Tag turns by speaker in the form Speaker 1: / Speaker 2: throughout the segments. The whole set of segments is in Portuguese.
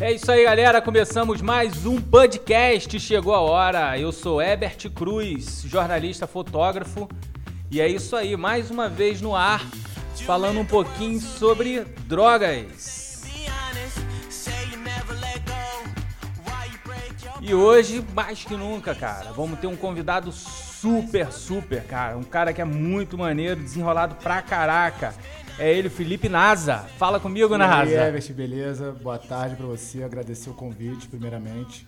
Speaker 1: É isso aí, galera. Começamos mais um podcast. Chegou a hora. Eu sou Ebert Cruz, jornalista, fotógrafo. E é isso aí, mais uma vez no ar, falando um pouquinho sobre drogas. E hoje, mais que nunca, cara, vamos ter um convidado super, super, cara. Um cara que é muito maneiro, desenrolado pra caraca. É ele, Felipe Naza. Fala comigo, Naza.
Speaker 2: E aí, Everest, beleza? Boa tarde para você. Agradecer o convite, primeiramente.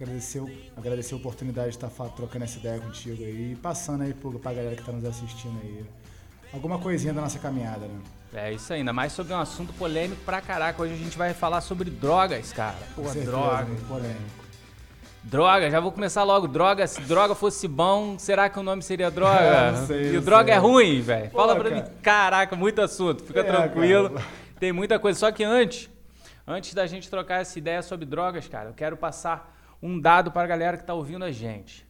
Speaker 2: Agradecer, agradecer a oportunidade de estar trocando essa ideia contigo aí. E passando aí pra galera que tá nos assistindo aí. Alguma coisinha da nossa caminhada, né?
Speaker 1: É isso aí, ainda mais sobre um assunto polêmico pra caraca. Hoje a gente vai falar sobre drogas, cara.
Speaker 2: Pô, droga. polêmico.
Speaker 1: Droga, já vou começar logo. Droga, se droga fosse bom, será que o nome seria droga? É,
Speaker 2: não sei,
Speaker 1: e o droga é ruim, velho. Fala pra cara. mim. Caraca, muito assunto. Fica é, tranquilo. Cara. Tem muita coisa. Só que antes, antes da gente trocar essa ideia sobre drogas, cara, eu quero passar um dado para a galera que tá ouvindo a gente.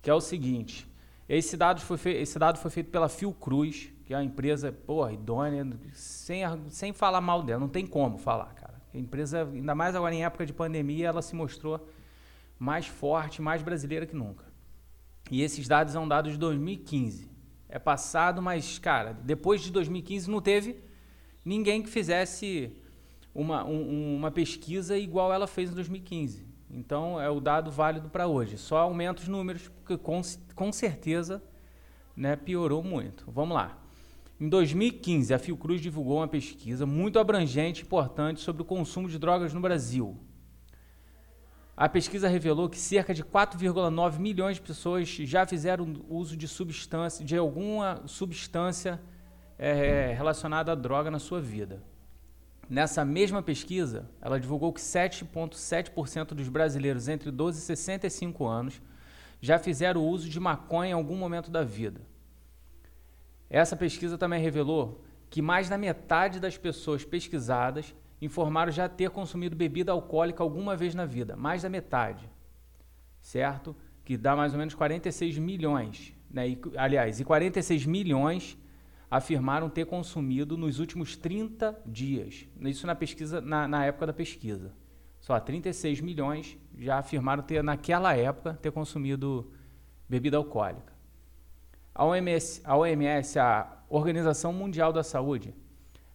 Speaker 1: Que é o seguinte. Esse dado foi, fe... esse dado foi feito pela Fiocruz, que é uma empresa, porra, idônea, sem, sem falar mal dela. Não tem como falar, cara. A empresa, ainda mais agora em época de pandemia, ela se mostrou mais forte, mais brasileira que nunca. E esses dados são dados de 2015. É passado, mas, cara, depois de 2015 não teve ninguém que fizesse uma, um, uma pesquisa igual ela fez em 2015. Então, é o dado válido para hoje. Só aumenta os números, porque com, com certeza né, piorou muito. Vamos lá. Em 2015, a Fiocruz divulgou uma pesquisa muito abrangente e importante sobre o consumo de drogas no Brasil. A pesquisa revelou que cerca de 4,9 milhões de pessoas já fizeram uso de substância, de alguma substância é, relacionada à droga na sua vida. Nessa mesma pesquisa, ela divulgou que 7,7% dos brasileiros entre 12 e 65 anos já fizeram uso de maconha em algum momento da vida. Essa pesquisa também revelou que mais da metade das pessoas pesquisadas informaram já ter consumido bebida alcoólica alguma vez na vida, mais da metade, certo? Que dá mais ou menos 46 milhões, né? E, aliás, e 46 milhões afirmaram ter consumido nos últimos 30 dias. Isso na pesquisa, na, na época da pesquisa. Só 36 milhões já afirmaram ter, naquela época, ter consumido bebida alcoólica. A OMS, a OMS, a Organização Mundial da Saúde,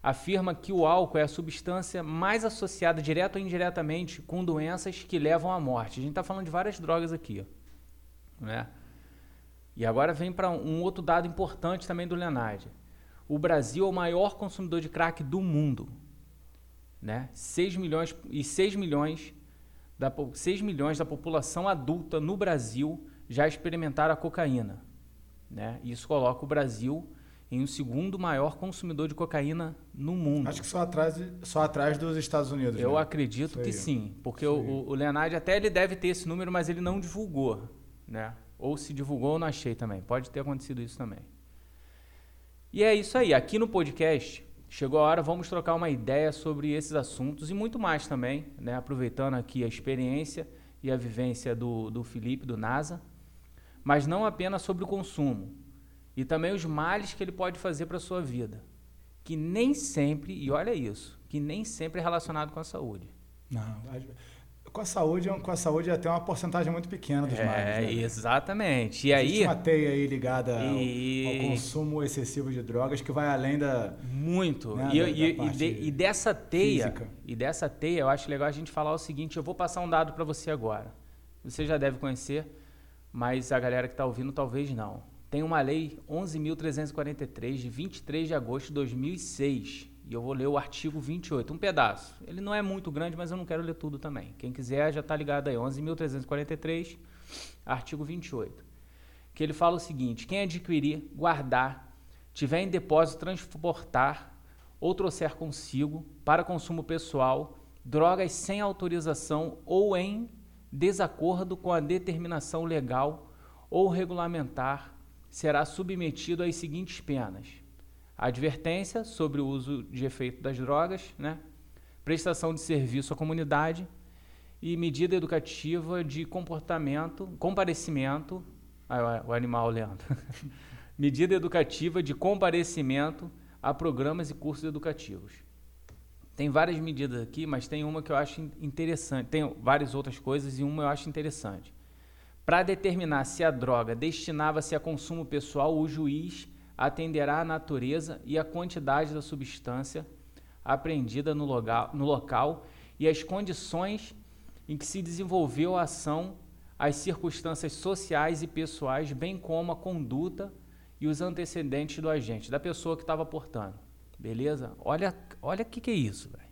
Speaker 1: afirma que o álcool é a substância mais associada, direto ou indiretamente, com doenças que levam à morte. A gente está falando de várias drogas aqui. Né? E agora vem para um outro dado importante também do Leonardo. O Brasil é o maior consumidor de crack do mundo. Né? 6 milhões e 6 milhões da 6 milhões da população adulta no Brasil já experimentaram a cocaína, né? Isso coloca o Brasil em um segundo maior consumidor de cocaína no mundo.
Speaker 2: Acho que só atrás, só atrás dos Estados Unidos.
Speaker 1: Eu né? acredito que sim, porque o, o Leonardo até ele deve ter esse número, mas ele não divulgou, né? Ou se divulgou, eu não achei também. Pode ter acontecido isso também. E é isso aí. Aqui no podcast chegou a hora, vamos trocar uma ideia sobre esses assuntos e muito mais também, né? Aproveitando aqui a experiência e a vivência do, do Felipe, do NASA, mas não apenas sobre o consumo e também os males que ele pode fazer para a sua vida, que nem sempre, e olha isso, que nem sempre é relacionado com a saúde.
Speaker 2: Não, com a saúde, com a saúde até uma porcentagem muito pequena dos
Speaker 1: é,
Speaker 2: males.
Speaker 1: É, né? exatamente. E Existe
Speaker 2: aí uma teia aí ligada e... ao, ao, consumo excessivo de drogas que vai além da
Speaker 1: muito. Né, e, da, e, da e, de, e, dessa teia, física. e dessa teia, eu acho legal a gente falar o seguinte. Eu vou passar um dado para você agora. Você já deve conhecer, mas a galera que está ouvindo talvez não tem uma lei 11.343 de 23 de agosto de 2006. E eu vou ler o artigo 28, um pedaço. Ele não é muito grande, mas eu não quero ler tudo também. Quem quiser já está ligado aí. 11.343, artigo 28. Que ele fala o seguinte: quem adquirir, guardar, tiver em depósito, transportar ou trouxer consigo para consumo pessoal drogas sem autorização ou em desacordo com a determinação legal ou regulamentar será submetido às seguintes penas: advertência sobre o uso de efeito das drogas, né? prestação de serviço à comunidade e medida educativa de comportamento, comparecimento, ah, o animal Leandro, medida educativa de comparecimento a programas e cursos educativos. Tem várias medidas aqui, mas tem uma que eu acho interessante. Tem várias outras coisas e uma eu acho interessante. Para determinar se a droga destinava-se a consumo pessoal, o juiz atenderá à natureza e à quantidade da substância apreendida no local, no local e as condições em que se desenvolveu a ação, as circunstâncias sociais e pessoais, bem como a conduta e os antecedentes do agente, da pessoa que estava portando. Beleza? Olha, olha o que, que é isso, velho.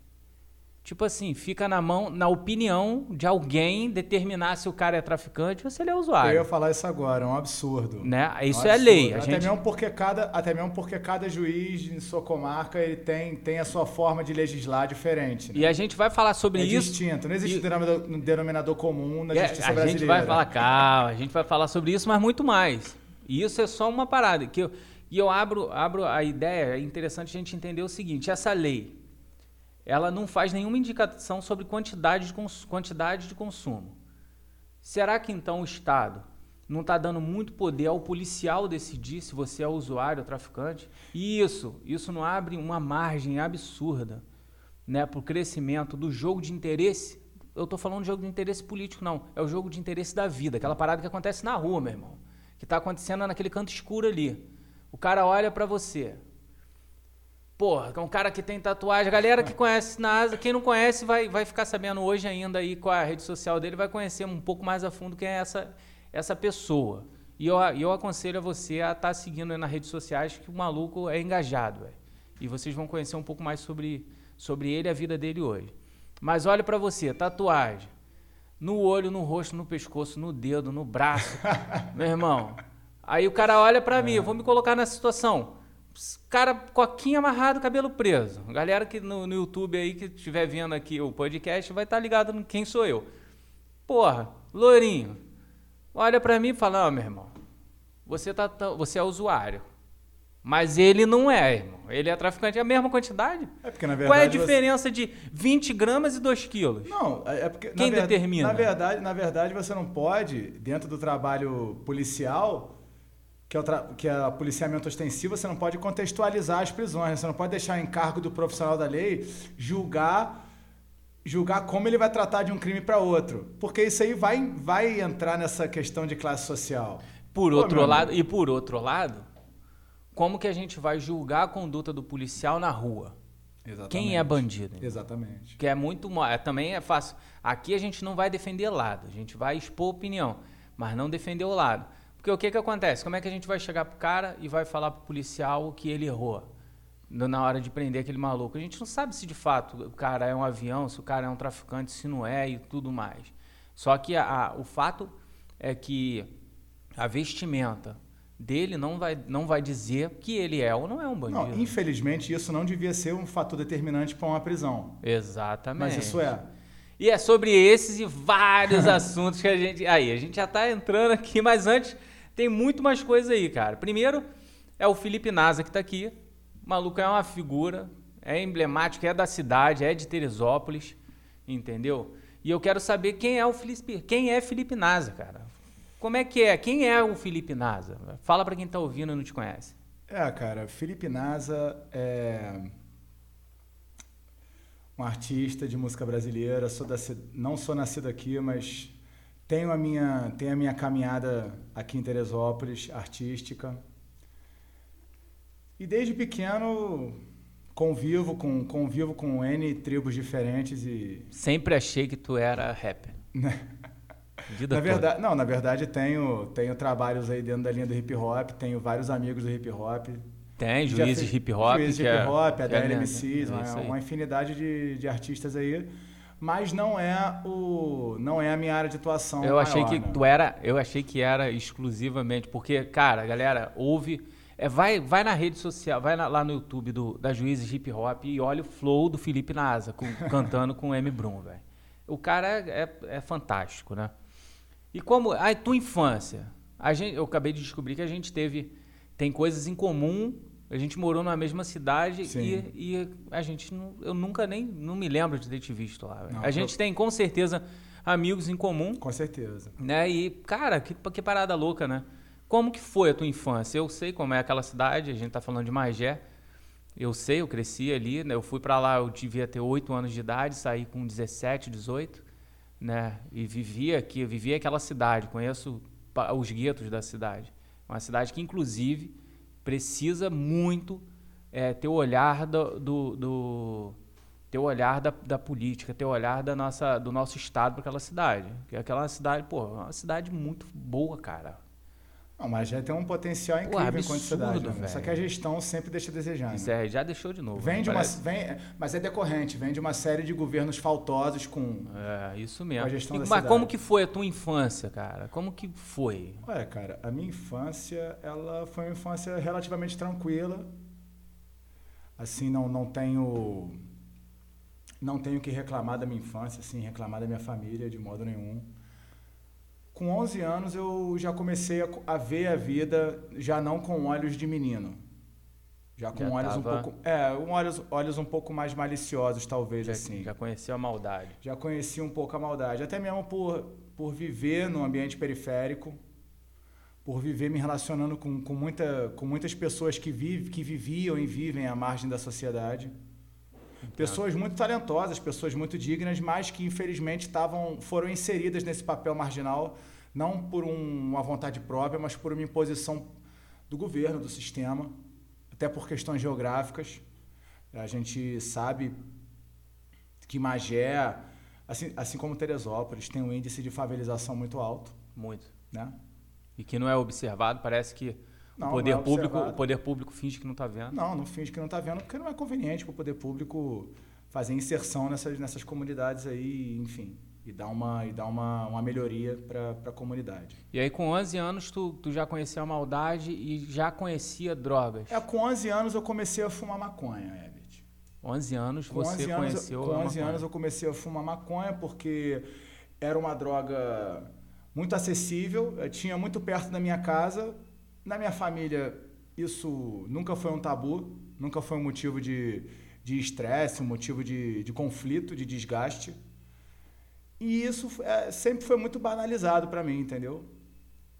Speaker 1: Tipo assim, fica na mão, na opinião de alguém determinar se o cara é traficante ou se ele é usuário.
Speaker 2: Eu ia falar isso agora, é um absurdo.
Speaker 1: Né? Isso
Speaker 2: um
Speaker 1: é lei.
Speaker 2: A até, gente... mesmo porque cada, até mesmo porque cada juiz em sua comarca ele tem, tem a sua forma de legislar diferente.
Speaker 1: Né? E a gente vai falar sobre
Speaker 2: é
Speaker 1: isso.
Speaker 2: É distinto, não existe e... denominador, denominador comum na justiça
Speaker 1: a
Speaker 2: brasileira.
Speaker 1: A gente vai falar, calma, a gente vai falar sobre isso, mas muito mais. E isso é só uma parada. Que eu, e eu abro, abro a ideia, é interessante a gente entender o seguinte: essa lei, ela não faz nenhuma indicação sobre quantidade de, quantidade de consumo. Será que então o Estado não está dando muito poder ao policial decidir se você é usuário ou traficante? E isso, isso não abre uma margem absurda né, para o crescimento do jogo de interesse. Eu estou falando de jogo de interesse político, não. É o jogo de interesse da vida, aquela parada que acontece na rua, meu irmão. Que está acontecendo naquele canto escuro ali. O cara olha para você. Porra, é um cara que tem tatuagem. Galera que conhece NASA, quem não conhece vai, vai ficar sabendo hoje ainda aí com a rede social dele, vai conhecer um pouco mais a fundo quem é essa, essa pessoa. E eu, eu aconselho a você a estar tá seguindo nas redes sociais que o maluco é engajado. Véio. E vocês vão conhecer um pouco mais sobre, sobre ele e a vida dele hoje. Mas olha para você, tatuagem. No olho, no rosto, no pescoço, no dedo, no braço. Meu irmão, Aí o cara olha para é. mim, eu vou me colocar nessa situação. Cara, coquinha amarrado, cabelo preso. Galera que no, no YouTube aí que estiver vendo aqui o podcast vai estar tá ligado no quem sou eu. Porra, loirinho. Olha para mim e fala: "Não, meu irmão. Você tá você é usuário. Mas ele não é, irmão. Ele é traficante. É a mesma quantidade.
Speaker 2: É porque, na verdade,
Speaker 1: Qual é a diferença você... de 20 gramas e 2 quilos?
Speaker 2: Não, é porque.
Speaker 1: Quem
Speaker 2: na
Speaker 1: determina?
Speaker 2: Na verdade, na verdade, você não pode, dentro do trabalho policial, que é, o que é policiamento ostensivo, você não pode contextualizar as prisões, né? você não pode deixar em cargo do profissional da lei julgar julgar como ele vai tratar de um crime para outro, porque isso aí vai, vai entrar nessa questão de classe social.
Speaker 1: Por Pô, outro lado, e por outro lado, como que a gente vai julgar a conduta do policial na rua? Exatamente. Quem é bandido?
Speaker 2: Exatamente.
Speaker 1: Que é muito, é, também é fácil. Aqui a gente não vai defender lado, a gente vai expor opinião, mas não defender o lado. Porque o que, que acontece? Como é que a gente vai chegar pro cara e vai falar pro policial que ele errou na hora de prender aquele maluco? A gente não sabe se de fato o cara é um avião, se o cara é um traficante, se não é e tudo mais. Só que a, a, o fato é que a vestimenta dele não vai, não vai dizer que ele é ou não é um bandido.
Speaker 2: Não, infelizmente, isso não devia ser um fator determinante para uma prisão.
Speaker 1: Exatamente.
Speaker 2: Mas isso é.
Speaker 1: E é sobre esses e vários assuntos que a gente. Aí, a gente já está entrando aqui, mas antes tem muito mais coisa aí, cara. Primeiro é o Felipe Nasa que está aqui. O maluco é uma figura, é emblemático, é da cidade, é de Teresópolis, entendeu? E eu quero saber quem é o Felipe, quem é Felipe Nasa, cara. Como é que é? Quem é o Felipe Nasa? Fala para quem está ouvindo e não te conhece.
Speaker 2: É, cara, Felipe Nasa é um artista de música brasileira. Sou da, não sou nascido aqui, mas tenho a minha, tenho a minha caminhada aqui em Teresópolis, artística. E desde pequeno convivo com, convivo com N tribos diferentes e...
Speaker 1: Sempre achei que tu era rapper.
Speaker 2: na verdade, não, na verdade tenho, tenho trabalhos aí dentro da linha do hip hop, tenho vários amigos do hip hop.
Speaker 1: Tem, juízes de hip hop.
Speaker 2: Juízes de hip hop, é, a DLMCs, é uma, uma infinidade de, de artistas aí mas não é o não é a minha área de atuação.
Speaker 1: Eu
Speaker 2: maior,
Speaker 1: achei que
Speaker 2: né?
Speaker 1: tu era, eu achei que era exclusivamente porque, cara, galera, ouve, é, vai, vai na rede social, vai na, lá no YouTube do, da Juízes Hip Hop e olha o flow do Felipe Nasa com, cantando com o M Brum, velho. O cara é, é, é, fantástico, né? E como a tua infância, a gente, eu acabei de descobrir que a gente teve tem coisas em comum a gente morou na mesma cidade e, e, a gente não, eu nunca nem não me lembro de ter te visto lá. Não, a gente eu... tem com certeza amigos em comum.
Speaker 2: Com certeza.
Speaker 1: Né? E cara, que, que parada louca, né? Como que foi a tua infância? Eu sei como é aquela cidade, a gente tá falando de Magé. Eu sei, eu cresci ali, né? Eu fui para lá, eu devia ter 8 anos de idade, saí com 17, 18, né? E vivia aqui, vivia aquela cidade, conheço os guetos da cidade. Uma cidade que, inclusive, precisa muito é, ter o olhar do, do, do ter o olhar da, da, política, ter o olhar da nossa, do nosso estado para aquela cidade. Que aquela cidade, pô, é uma cidade muito boa, cara.
Speaker 2: Não, mas já tem um potencial incrível absurdo, enquanto cidade. Né? Só que a gestão sempre deixa a desejar.
Speaker 1: Isso né? é, já deixou de novo.
Speaker 2: Vem de uma, vem, mas é decorrente, vem de uma série de governos faltosos com.
Speaker 1: É, isso mesmo. a gestão e, da mas cidade. como que foi a tua infância, cara? Como que foi?
Speaker 2: Olha, cara, a minha infância, ela foi uma infância relativamente tranquila. Assim, não, não tenho. Não tenho que reclamar da minha infância, assim, reclamar da minha família de modo nenhum com 11 anos eu já comecei a, ver a vida já não com olhos de menino. Já com já olhos tava... um pouco. É, um olhos, olhos um pouco mais maliciosos, talvez,
Speaker 1: já,
Speaker 2: assim.
Speaker 1: Já conhecia a maldade.
Speaker 2: Já conhecia um pouco a maldade. Até mesmo por, por viver no ambiente periférico, por viver me relacionando com, com, muita, com muitas pessoas que, vive, que viviam e vivem à margem da sociedade. Pessoas muito talentosas, pessoas muito dignas, mas que infelizmente estavam, foram inseridas nesse papel marginal, não por um, uma vontade própria, mas por uma imposição do governo, do sistema, até por questões geográficas. A gente sabe que Magé, assim, assim como Teresópolis, tem um índice de favelização muito alto.
Speaker 1: Muito.
Speaker 2: Né?
Speaker 1: E que não é observado, parece que não, o poder é público, o poder público finge que não está vendo.
Speaker 2: Não, não finge que não está vendo, porque não é conveniente para o poder público fazer inserção nessas, nessas comunidades aí, enfim, e dar uma, e dar uma, uma melhoria para a comunidade.
Speaker 1: E aí, com 11 anos, tu, tu já conhecia a maldade e já conhecia drogas?
Speaker 2: É, com 11 anos eu comecei a fumar maconha, Herbert.
Speaker 1: 11 anos com você 11 anos, conheceu
Speaker 2: Com 11 anos eu comecei a fumar maconha porque era uma droga muito acessível, tinha muito perto da minha casa, na minha família, isso nunca foi um tabu, nunca foi um motivo de estresse, um motivo de, de conflito, de desgaste. E isso é, sempre foi muito banalizado para mim, entendeu?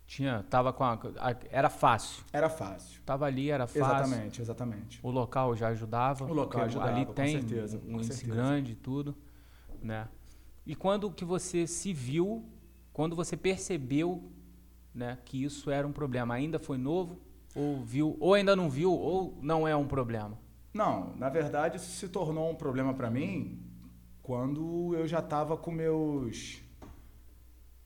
Speaker 1: Tinha, tava com a, a, era fácil.
Speaker 2: Era fácil.
Speaker 1: Tava ali, era fácil.
Speaker 2: Exatamente, exatamente.
Speaker 1: O local já ajudava.
Speaker 2: O local ajudava,
Speaker 1: ali tem certeza, um índice grande e tudo, né? E quando que você se viu, quando você percebeu né, que isso era um problema. Ainda foi novo, ou viu, ou ainda não viu, ou não é um problema?
Speaker 2: Não, na verdade isso se tornou um problema para mim quando eu já estava com meus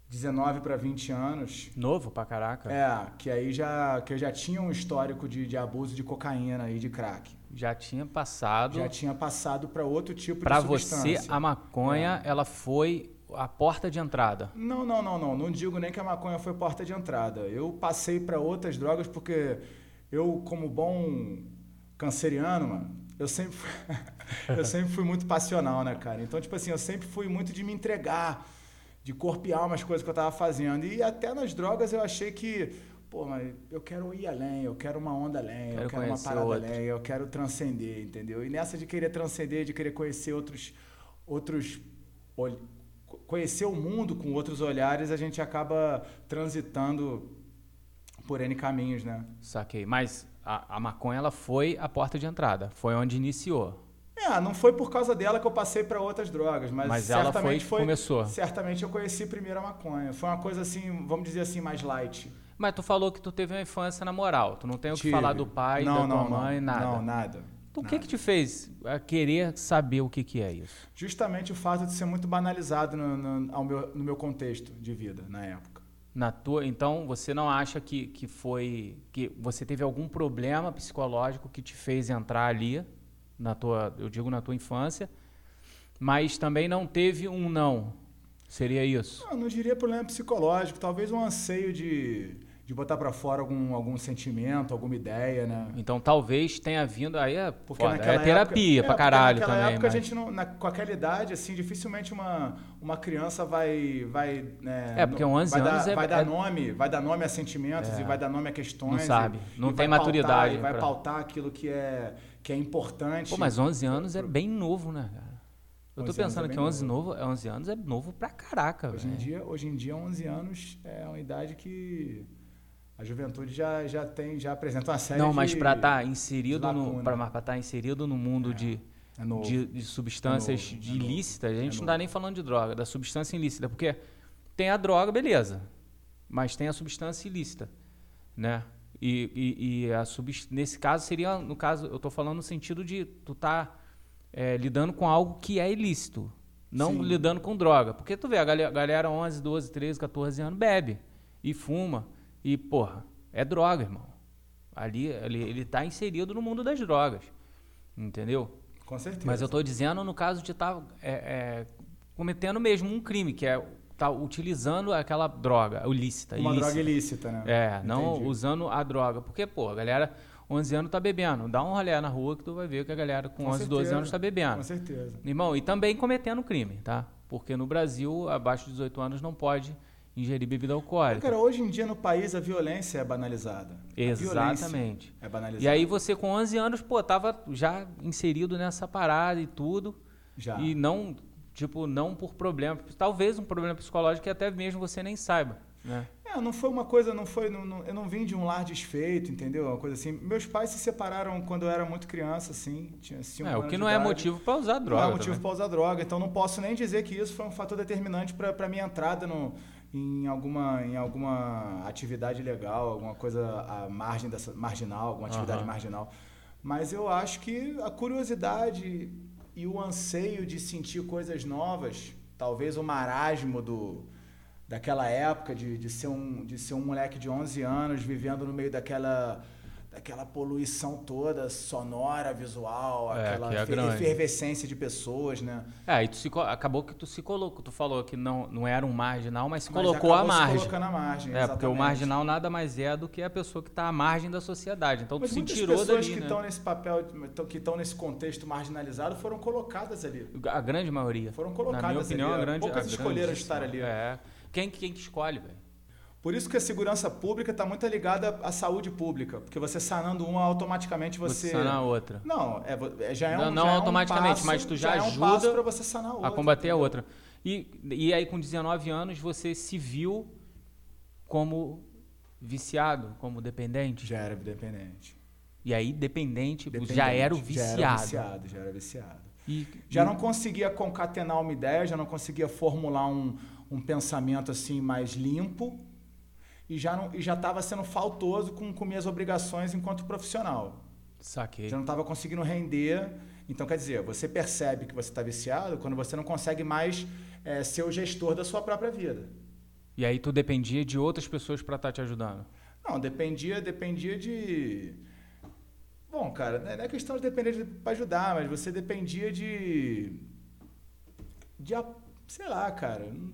Speaker 2: 19 para 20 anos.
Speaker 1: Novo pra caraca.
Speaker 2: É, que aí já que eu já tinha um histórico de, de abuso de cocaína e de crack.
Speaker 1: Já tinha passado.
Speaker 2: Já tinha passado para outro tipo
Speaker 1: pra
Speaker 2: de substância.
Speaker 1: Para você a maconha, é. ela foi a porta de entrada.
Speaker 2: Não, não, não, não. Não digo nem que a maconha foi porta de entrada. Eu passei para outras drogas porque eu, como bom canceriano, mano, eu sempre, fui, eu sempre fui muito passional, né, cara? Então, tipo assim, eu sempre fui muito de me entregar, de corpo e alma as coisas que eu tava fazendo. E até nas drogas eu achei que, pô, mas eu quero ir além, eu quero uma onda além, quero eu quero uma parada outro. além, eu quero transcender, entendeu? E nessa de querer transcender, de querer conhecer outros outros conhecer o mundo com outros olhares, a gente acaba transitando por N caminhos, né?
Speaker 1: Saquei. Mas a, a maconha ela foi a porta de entrada, foi onde iniciou.
Speaker 2: É, não foi por causa dela que eu passei para outras drogas, mas,
Speaker 1: mas certamente ela foi,
Speaker 2: foi
Speaker 1: começou.
Speaker 2: Certamente eu conheci primeiro a maconha. Foi uma coisa assim, vamos dizer assim, mais light.
Speaker 1: Mas tu falou que tu teve uma infância na moral. Tu não tem o que Tive. falar do pai, não, da tua
Speaker 2: não,
Speaker 1: mãe,
Speaker 2: não,
Speaker 1: nada.
Speaker 2: Não, nada.
Speaker 1: O que que te fez querer saber o que que é isso?
Speaker 2: Justamente o fato de ser muito banalizado no, no, meu, no meu contexto de vida na época.
Speaker 1: Na tua, então você não acha que, que foi que você teve algum problema psicológico que te fez entrar ali na tua, eu digo na tua infância, mas também não teve um não. Seria isso?
Speaker 2: Não, não diria problema psicológico, talvez um anseio de de botar para fora algum, algum sentimento, alguma ideia, né?
Speaker 1: Então talvez tenha vindo aí é, porque foda, é terapia época, pra é, caralho
Speaker 2: naquela
Speaker 1: também.
Speaker 2: época mas... a gente não, na, com aquela idade assim, dificilmente uma, uma criança vai vai
Speaker 1: né, É, porque 11
Speaker 2: vai
Speaker 1: anos
Speaker 2: dar,
Speaker 1: é,
Speaker 2: vai dar é nome, vai dar nome a sentimentos e vai dar nome a questões.
Speaker 1: Não sabe,
Speaker 2: e,
Speaker 1: não
Speaker 2: e
Speaker 1: tem maturidade.
Speaker 2: Pautar, vai pautar aquilo que é que é importante.
Speaker 1: Pô, mas 11 anos é bem novo, né, cara? Eu tô pensando é que 11, novo. Novo, 11 anos é novo pra caraca,
Speaker 2: hoje Em dia, hoje em dia, 11 anos é uma idade que A juventude já, já tem, já apresenta uma série
Speaker 1: Não, mas para estar inserido
Speaker 2: de
Speaker 1: no, para estar tá inserido no mundo de,
Speaker 2: é novo.
Speaker 1: de, de substâncias
Speaker 2: É novo,
Speaker 1: de
Speaker 2: é
Speaker 1: ilícitas, a gente
Speaker 2: é
Speaker 1: não tá nem falando de droga, da substância ilícita, porque tem a droga, beleza, mas tem a substância ilícita, né? E, e, e a subst... nesse caso seria, no caso, eu tô falando no sentido de tu tá é, lidando com algo que é ilícito, não
Speaker 2: Sim.
Speaker 1: lidando com droga. Porque tu vê, a galera, galera 11, 12, 13, 14 anos bebe e fuma e, porra, é droga, irmão. Ali ele, ele tá inserido no mundo das drogas, entendeu?
Speaker 2: Com certeza.
Speaker 1: Mas eu tô dizendo no caso de estar cometendo mesmo um crime, que é tá utilizando aquela droga ilícita.
Speaker 2: Uma
Speaker 1: ilícita.
Speaker 2: droga ilícita, né?
Speaker 1: É, não
Speaker 2: Entendi.
Speaker 1: usando a droga. Porque, pô, a galera 11 anos tá bebendo. Dá um rolê na rua que tu vai ver que a galera com,
Speaker 2: Com
Speaker 1: 11, 12
Speaker 2: certeza.
Speaker 1: anos tá bebendo.
Speaker 2: Com certeza.
Speaker 1: Irmão, e também cometendo crime, tá? Porque no Brasil, abaixo de 18 anos não pode ingerir bebida alcoólica.
Speaker 2: Cara, hoje em dia no país a violência é banalizada.
Speaker 1: Exatamente.
Speaker 2: É banalizada.
Speaker 1: E aí você com 11 anos, pô, tava já inserido nessa parada e tudo.
Speaker 2: Já.
Speaker 1: E não, tipo, não por problema. Talvez um problema psicológico que até mesmo você nem saiba, né?
Speaker 2: É, não foi uma coisa, não foi, não- não- eu não vim de um lar desfeito, entendeu? Uma coisa assim. Meus pais se separaram quando eu era muito criança, assim, tinha cinco
Speaker 1: É, o que não é motivo pra usar
Speaker 2: Não
Speaker 1: droga.
Speaker 2: é motivo para usar droga, então não posso nem dizer que isso foi um fator determinante para minha entrada no, em, alguma, em alguma atividade legal, alguma coisa à margem dessa, marginal, alguma atividade
Speaker 1: Aham.
Speaker 2: marginal. Mas eu acho que a curiosidade e o anseio de sentir coisas novas, talvez o marasmo do, daquela época de, de, ser um, de ser um moleque de 11 anos vivendo no meio daquela daquela poluição toda sonora, visual,
Speaker 1: É,
Speaker 2: aquela
Speaker 1: que é
Speaker 2: efervescência de pessoas, né?
Speaker 1: É, e tu se acabou que tu se colocou. Tu falou que não, não era um marginal, mas se
Speaker 2: Mas
Speaker 1: colocou à
Speaker 2: se
Speaker 1: margem.
Speaker 2: colocando à margem,
Speaker 1: É, porque o
Speaker 2: exatamente.
Speaker 1: marginal nada mais é do que a pessoa que está à margem da sociedade. Então
Speaker 2: Mas
Speaker 1: tu se tirou
Speaker 2: pessoas
Speaker 1: dali,
Speaker 2: que
Speaker 1: né?
Speaker 2: estão nesse papel, que estão nesse contexto marginalizado, foram colocadas ali.
Speaker 1: A grande maioria.
Speaker 2: Foram
Speaker 1: Na
Speaker 2: colocadas
Speaker 1: minha opinião,
Speaker 2: ali.
Speaker 1: a grande
Speaker 2: Poucas
Speaker 1: a
Speaker 2: escolheram estar ali.
Speaker 1: É. Quem, quem que escolhe, velho?
Speaker 2: Por isso que a segurança pública está muito ligada à saúde pública, porque você sanando uma, automaticamente você...
Speaker 1: Você sanar a outra.
Speaker 2: Não, é, vo- é- já é um
Speaker 1: Não- não
Speaker 2: já é um
Speaker 1: automaticamente,
Speaker 2: passo-
Speaker 1: mas tu já
Speaker 2: é um
Speaker 1: ajuda
Speaker 2: passo para você sanar a outra.
Speaker 1: a combater a outra. E, e aí, com 19 anos, você se viu como viciado, como dependente.
Speaker 2: Já era dependente.
Speaker 1: E aí, dependente,
Speaker 2: Dependente.
Speaker 1: já era o
Speaker 2: Já
Speaker 1: viciado.
Speaker 2: era viciado, já era viciado.
Speaker 1: E,
Speaker 2: Já
Speaker 1: e-
Speaker 2: não conseguia concatenar uma ideia, já não conseguia formular um, um pensamento assim mais limpo e já não e já estava sendo faltoso com, com minhas obrigações enquanto profissional.
Speaker 1: Saquei.
Speaker 2: Já não estava conseguindo render. Então, quer dizer, você percebe que você está viciado quando você não consegue mais eh, ser o gestor da sua própria vida.
Speaker 1: E aí tu dependia de outras pessoas para estar te ajudando.
Speaker 2: Não, dependia, dependia de. Bom, cara, não é questão de depender para ajudar, mas você dependia de. De. Sei lá, cara. Não-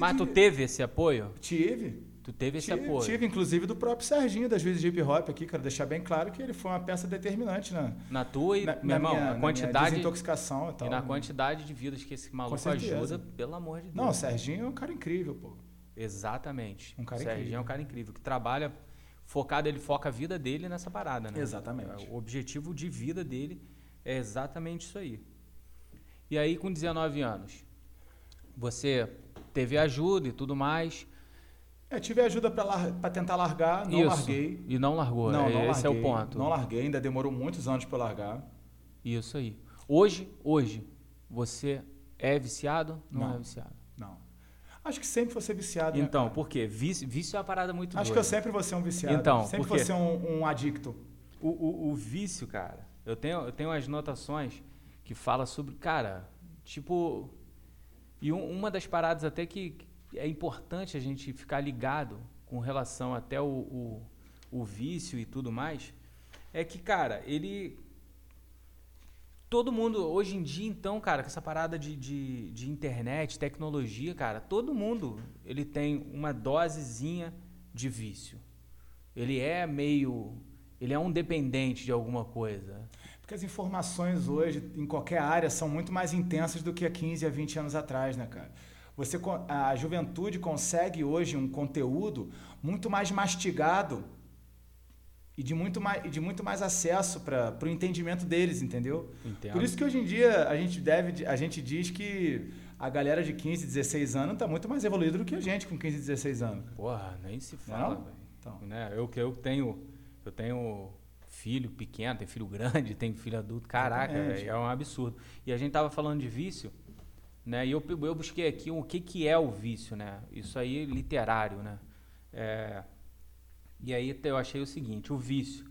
Speaker 1: Mas tu
Speaker 2: de-
Speaker 1: teve esse apoio?
Speaker 2: Tive.
Speaker 1: Tu teve esse
Speaker 2: Tive,
Speaker 1: apoio?
Speaker 2: tive, inclusive, do próprio Serginho das vezes de hip hop aqui, quero deixar bem claro que ele foi uma peça determinante na,
Speaker 1: Na tua e,
Speaker 2: na,
Speaker 1: meu
Speaker 2: na
Speaker 1: irmão,
Speaker 2: minha,
Speaker 1: a
Speaker 2: na
Speaker 1: quantidade
Speaker 2: desintoxicação e tal.
Speaker 1: e na quantidade de vidas que esse maluco ajuda, pelo amor de Deus.
Speaker 2: Não, o Serginho é um cara incrível, pô.
Speaker 1: Exatamente.
Speaker 2: Um cara
Speaker 1: o Serginho
Speaker 2: incrível.
Speaker 1: é um cara incrível, que trabalha focado, ele foca a vida dele nessa parada, né?
Speaker 2: Exatamente.
Speaker 1: O objetivo de vida dele é exatamente isso aí. E aí, com 19 anos, você teve ajuda e tudo mais.
Speaker 2: É, tive ajuda para tentar largar, não
Speaker 1: isso.
Speaker 2: larguei.
Speaker 1: E não largou.
Speaker 2: Não, não
Speaker 1: Esse é
Speaker 2: larguei,
Speaker 1: o ponto.
Speaker 2: Não larguei, ainda demorou muitos anos para largar.
Speaker 1: Isso aí. Hoje, hoje, você é viciado? Não,
Speaker 2: Não.
Speaker 1: é viciado.
Speaker 2: Não. Acho que sempre vou ser viciado. né,
Speaker 1: Então,
Speaker 2: cara?
Speaker 1: por quê? Vício, vício é uma parada muito
Speaker 2: Acho que
Speaker 1: doida.
Speaker 2: eu sempre vou ser um viciado.
Speaker 1: Então,
Speaker 2: sempre vou ser um, um adicto.
Speaker 1: O, o, o vício, cara, eu tenho, eu tenho umas notações que fala sobre, cara, tipo. E um- uma das paradas até que que é importante a gente ficar ligado com relação até o, o, o vício e tudo mais, é que, cara, ele. Todo mundo, hoje em dia, então, cara, com essa parada de, de, de internet, tecnologia, cara, todo mundo ele tem uma dosezinha de vício. Ele é meio. Ele é um dependente de alguma coisa.
Speaker 2: Porque as informações hoje, em qualquer área, são muito mais intensas do que há 15 a 20 anos atrás, né, cara? Você, a juventude consegue hoje um conteúdo muito mais mastigado e de muito mais, de muito mais acesso para o entendimento deles, entendeu?
Speaker 1: Entendo.
Speaker 2: Por isso que hoje em dia a gente deve, a gente diz que a galera de 15, 16 anos está muito mais evoluída do que a gente com 15, 16 anos.
Speaker 1: Porra, nem se fala,
Speaker 2: Não?
Speaker 1: velho. Então. Né? Eu que eu tenho, eu tenho filho pequeno, tenho filho grande, tenho filho adulto. Caraca, é, é um absurdo. E a gente tava falando de vício, né? E eu, eu busquei aqui o que, que é o vício, né? Isso aí literário, né? É, e aí eu achei o seguinte: o vício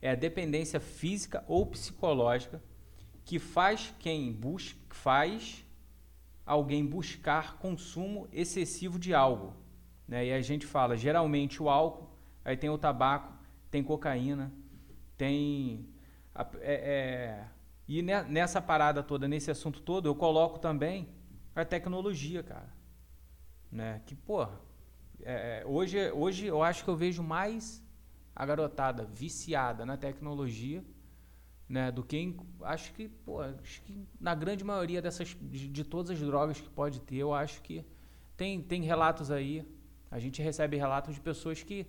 Speaker 1: é a dependência física ou psicológica que faz quem busca, faz alguém buscar consumo excessivo de algo. Né? E a gente fala, geralmente o álcool, aí tem o tabaco, tem cocaína, tem. É, é, e nessa parada toda, nesse assunto todo, eu coloco também a tecnologia, cara. Né? Que, porra, é, é, hoje, hoje eu acho que eu vejo mais a garotada viciada na tecnologia né, do que em, acho que, pô, acho que na grande maioria dessas de, de, todas as drogas que pode ter, eu acho que tem, tem relatos aí, a gente recebe relatos de pessoas que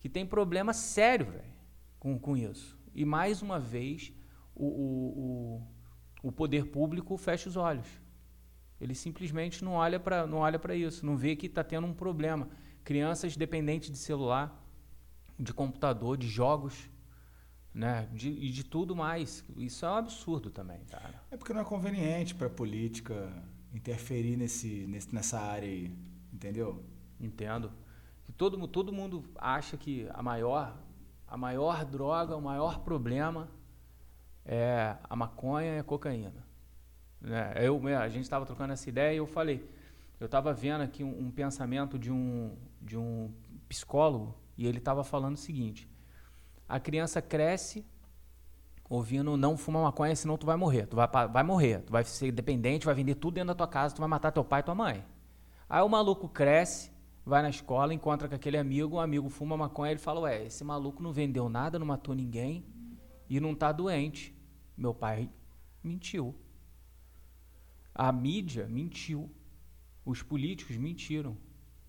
Speaker 1: que tem problema sério, velho, com, com isso. E mais uma vez o, o, o, o poder público fecha os olhos. Ele simplesmente não olha para não olha para isso, não vê que está tendo um problema. Crianças dependentes de celular, de computador, de jogos, né? De, e de tudo mais. Isso é um absurdo também, cara.
Speaker 2: É porque não é conveniente para a política interferir nesse, nesse, nessa área aí, entendeu?
Speaker 1: Entendo. Que todo, todo mundo acha que a maior, a maior droga, o maior problema é a maconha e a cocaína. Né? Eu, a gente estava trocando essa ideia e eu falei, eu estava vendo aqui um, um, pensamento de um, de um psicólogo e ele estava falando o seguinte: a criança cresce ouvindo não fuma maconha, senão tu vai morrer. Tu vai, vai morrer. Tu vai ser dependente, vai vender tudo dentro da tua casa, tu vai matar teu pai e tua mãe. Aí o maluco cresce, vai na escola, encontra com aquele amigo, o amigo fuma maconha, ele fala: Ué, esse maluco não vendeu nada, não matou ninguém e não está doente. Meu pai mentiu. A mídia mentiu. Os políticos mentiram.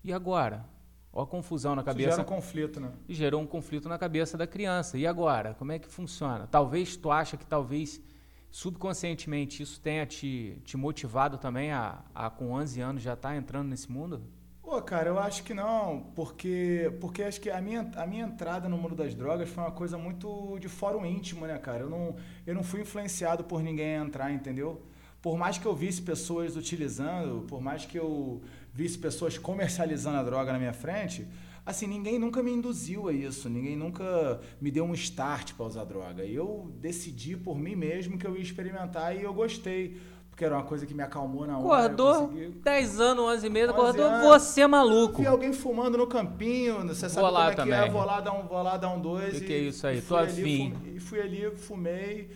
Speaker 1: E agora? Olha a confusão na cabeça. Isso
Speaker 2: gera um conflito, né?
Speaker 1: Gerou um conflito na cabeça da criança. E agora? Como é que funciona? Talvez tu acha que talvez subconscientemente isso tenha te, te motivado também a, a com 11 anos já estar tá entrando nesse mundo?
Speaker 2: Pô, cara, eu acho que não, porque porque acho que a minha, a minha entrada no mundo das drogas foi uma coisa muito de fórum íntimo, né, cara? Eu não, eu não fui influenciado por ninguém a entrar, entendeu? Por mais que eu visse pessoas utilizando, por mais que eu visse pessoas comercializando a droga na minha frente, assim, ninguém nunca me induziu a isso, ninguém nunca me deu um start para usar droga. E eu decidi por mim mesmo que eu ia experimentar e eu gostei. Porque era uma coisa que me acalmou na
Speaker 1: hora. Acordou, consegui... 10 anos, 11 e meio, acordou, você é maluco.
Speaker 2: Vi alguém fumando no campinho, você sabe vou como é também. que é, vou lá dar um, vou lá dar um dois.
Speaker 1: O que, que, é isso aí? Tô afim.
Speaker 2: E fui ali, fumei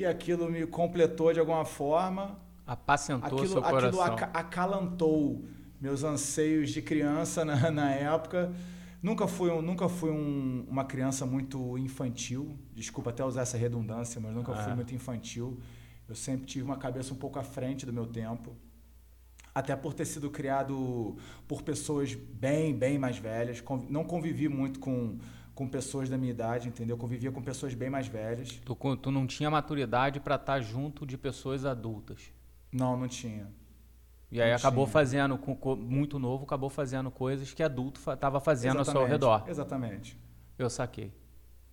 Speaker 2: e aquilo me completou de alguma forma.
Speaker 1: Apacentou
Speaker 2: aquilo,
Speaker 1: seu coração.
Speaker 2: Aquilo acalantou meus anseios de criança na, na época. Nunca fui, um, nunca fui um, uma criança muito infantil. Desculpa até usar essa redundância, mas nunca fui é. muito infantil. Eu sempre tive uma cabeça um pouco à frente do meu tempo. Até por ter sido criado por pessoas bem, bem mais velhas. Não convivi muito com com pessoas da minha idade, entendeu? Convivia com pessoas bem mais velhas.
Speaker 1: Tu, tu não tinha maturidade para estar tá junto de pessoas adultas?
Speaker 2: Não, não tinha.
Speaker 1: E aí não acabou tinha. fazendo, com, muito novo, acabou fazendo coisas que adulto estava fazendo Exatamente. ao seu redor.
Speaker 2: Exatamente.
Speaker 1: Eu saquei.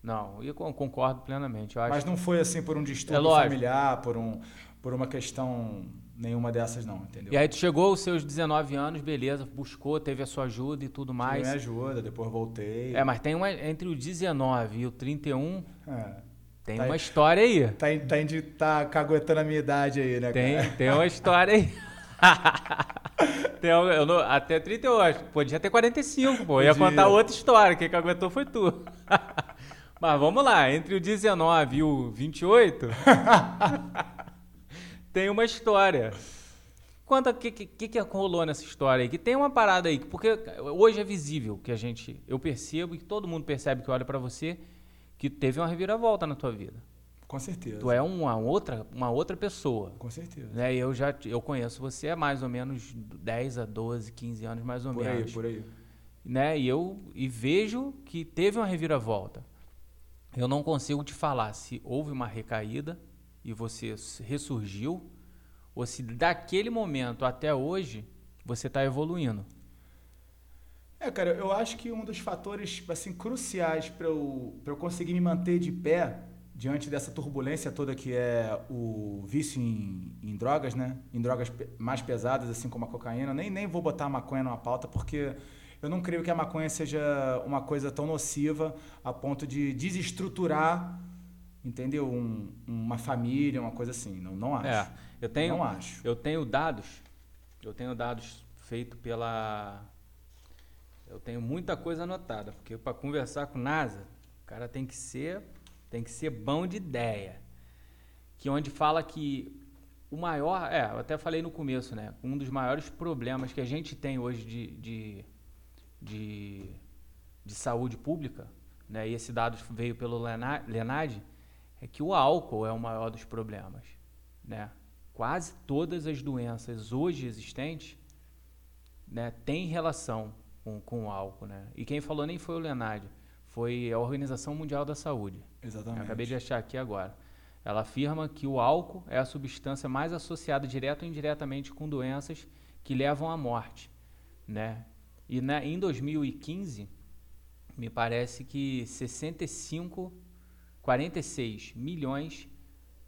Speaker 1: Não, eu concordo plenamente. Eu
Speaker 2: Mas não foi assim por um distúrbio é familiar, por, um, por uma questão nenhuma dessas não, entendeu?
Speaker 1: E aí tu chegou aos seus 19 anos, beleza, buscou, teve a sua ajuda e tudo mais.
Speaker 2: Tive ajuda, depois voltei.
Speaker 1: É, mas tem uma entre o 19 e o 31, é, tem tá uma aí, história aí.
Speaker 2: Tá, tá, tá caguetando a minha idade aí, né,
Speaker 1: tem, cara? Tem uma história aí. tem, eu não, até 38, podia ter 45, pô. Podia. Ia contar outra história, quem caguetou foi tu. mas vamos lá, entre o 19 e o 28... tem uma história. Conta o que, que, que rolou nessa história aí. Que tem uma parada aí, porque hoje é visível que a gente. Eu percebo e todo mundo percebe que olha para você que teve uma reviravolta na tua vida.
Speaker 2: Com certeza.
Speaker 1: Tu é uma outra, uma outra pessoa.
Speaker 2: Com certeza.
Speaker 1: Né? Eu já eu conheço você há mais ou menos 10 a 12, 15 anos, mais ou
Speaker 2: por
Speaker 1: menos.
Speaker 2: Por aí, por aí.
Speaker 1: Né? E eu e vejo que teve uma reviravolta. Eu não consigo te falar se houve uma recaída e você ressurgiu, ou se daquele momento até hoje você está evoluindo.
Speaker 2: É, cara, eu acho que um dos fatores assim cruciais para eu, eu conseguir me manter de pé diante dessa turbulência toda que é o vício em, em, drogas, né? Em drogas mais pesadas, assim como a cocaína. Nem, nem vou botar a maconha numa pauta, porque eu não creio que a maconha seja uma coisa tão nociva a ponto de desestruturar, entendeu? Um, uma família, uma coisa assim. Não, não acho.
Speaker 1: É, eu tenho, não acho. Eu tenho dados, eu tenho dados feitos pela... Eu tenho muita coisa anotada, porque para conversar com NASA, o cara tem que ser tem que ser bom de ideia. Que onde fala que o maior, é, eu até falei no começo, né? Um dos maiores problemas que a gente tem hoje de, de, de, de saúde pública, né? E esse dado veio pelo Lenad, é que o álcool é o maior dos problemas, né? Quase todas as doenças hoje existentes, né, têm relação com, com o álcool, né? E quem falou nem foi o Lenad, foi a Organização Mundial da Saúde.
Speaker 2: Exatamente. Eu
Speaker 1: acabei de achar aqui agora. Ela afirma que o álcool é a substância mais associada direto ou indiretamente com doenças que levam à morte, né? E na, em 2015, me parece que 65, 46 milhões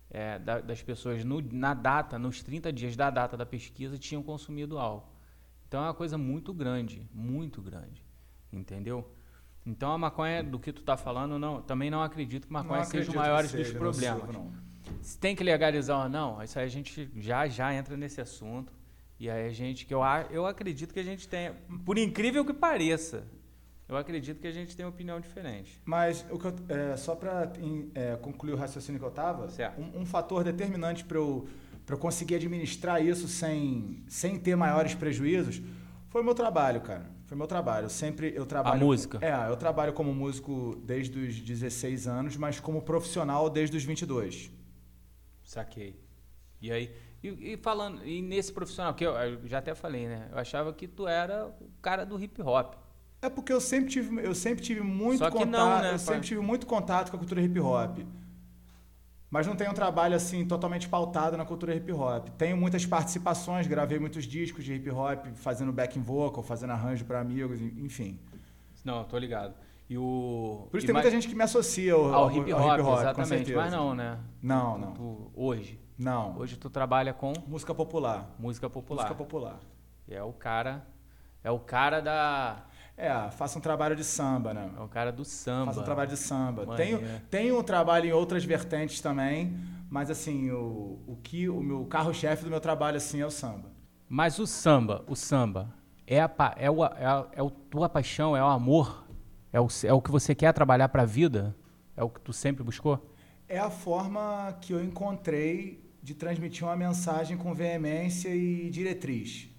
Speaker 1: é, da, das pessoas no, na data, nos 30 dias da data da pesquisa, tinham consumido álcool. Então é uma coisa muito grande, muito grande, entendeu? Então a maconha, do que tu está falando, não, também não acredito que maconha acredito seja o maior dos problemas. Não. Se tem que legalizar ou não, isso aí a gente já já entra nesse assunto. E aí a gente, que eu, eu acredito que a gente tem, por incrível que pareça, eu acredito que a gente tem opinião diferente.
Speaker 2: Mas o que eu, é, só para é, concluir o raciocínio que eu estava, um, um, fator determinante para eu, eu conseguir administrar isso sem, sem ter maiores prejuízos foi o meu trabalho, cara. Foi meu trabalho. Eu sempre eu trabalho.
Speaker 1: A música?
Speaker 2: É, eu trabalho como músico desde os 16 anos, mas como profissional desde os 22.
Speaker 1: Saquei. E aí, e, e falando, e nesse profissional, que eu, eu, já até falei, né? Eu achava que tu era o cara do hip hop.
Speaker 2: É porque eu sempre tive, eu sempre tive muito Só que contato, não, né, eu sempre tive muito contato com a cultura hip hop mas não tenho um trabalho assim totalmente pautado na cultura hip hop. Tenho muitas participações, gravei muitos discos de hip hop, fazendo backing vocal, fazendo arranjo para amigos, enfim.
Speaker 1: Não, tô ligado. E o
Speaker 2: Por isso tem muita gente que me associa ao,
Speaker 1: ao, hip, hop, ao hip hop, exatamente, mas não, né?
Speaker 2: Não, não.
Speaker 1: Tu, hoje.
Speaker 2: Não.
Speaker 1: Hoje tu trabalha com
Speaker 2: música popular.
Speaker 1: Música popular.
Speaker 2: Música popular.
Speaker 1: E é o cara é o cara da
Speaker 2: é, faça um trabalho de samba, né?
Speaker 1: É o cara do samba.
Speaker 2: Faça um trabalho de samba. Tenho, tenho um trabalho em outras vertentes também, mas assim, o, o que o meu carro-chefe do meu trabalho assim é o samba.
Speaker 1: Mas o samba, o samba, é a, é, o, é, a, é a tua paixão, é o amor? É o, é o que você quer trabalhar para a vida? É o que tu sempre buscou?
Speaker 2: É a forma que eu encontrei de transmitir uma mensagem com veemência e diretriz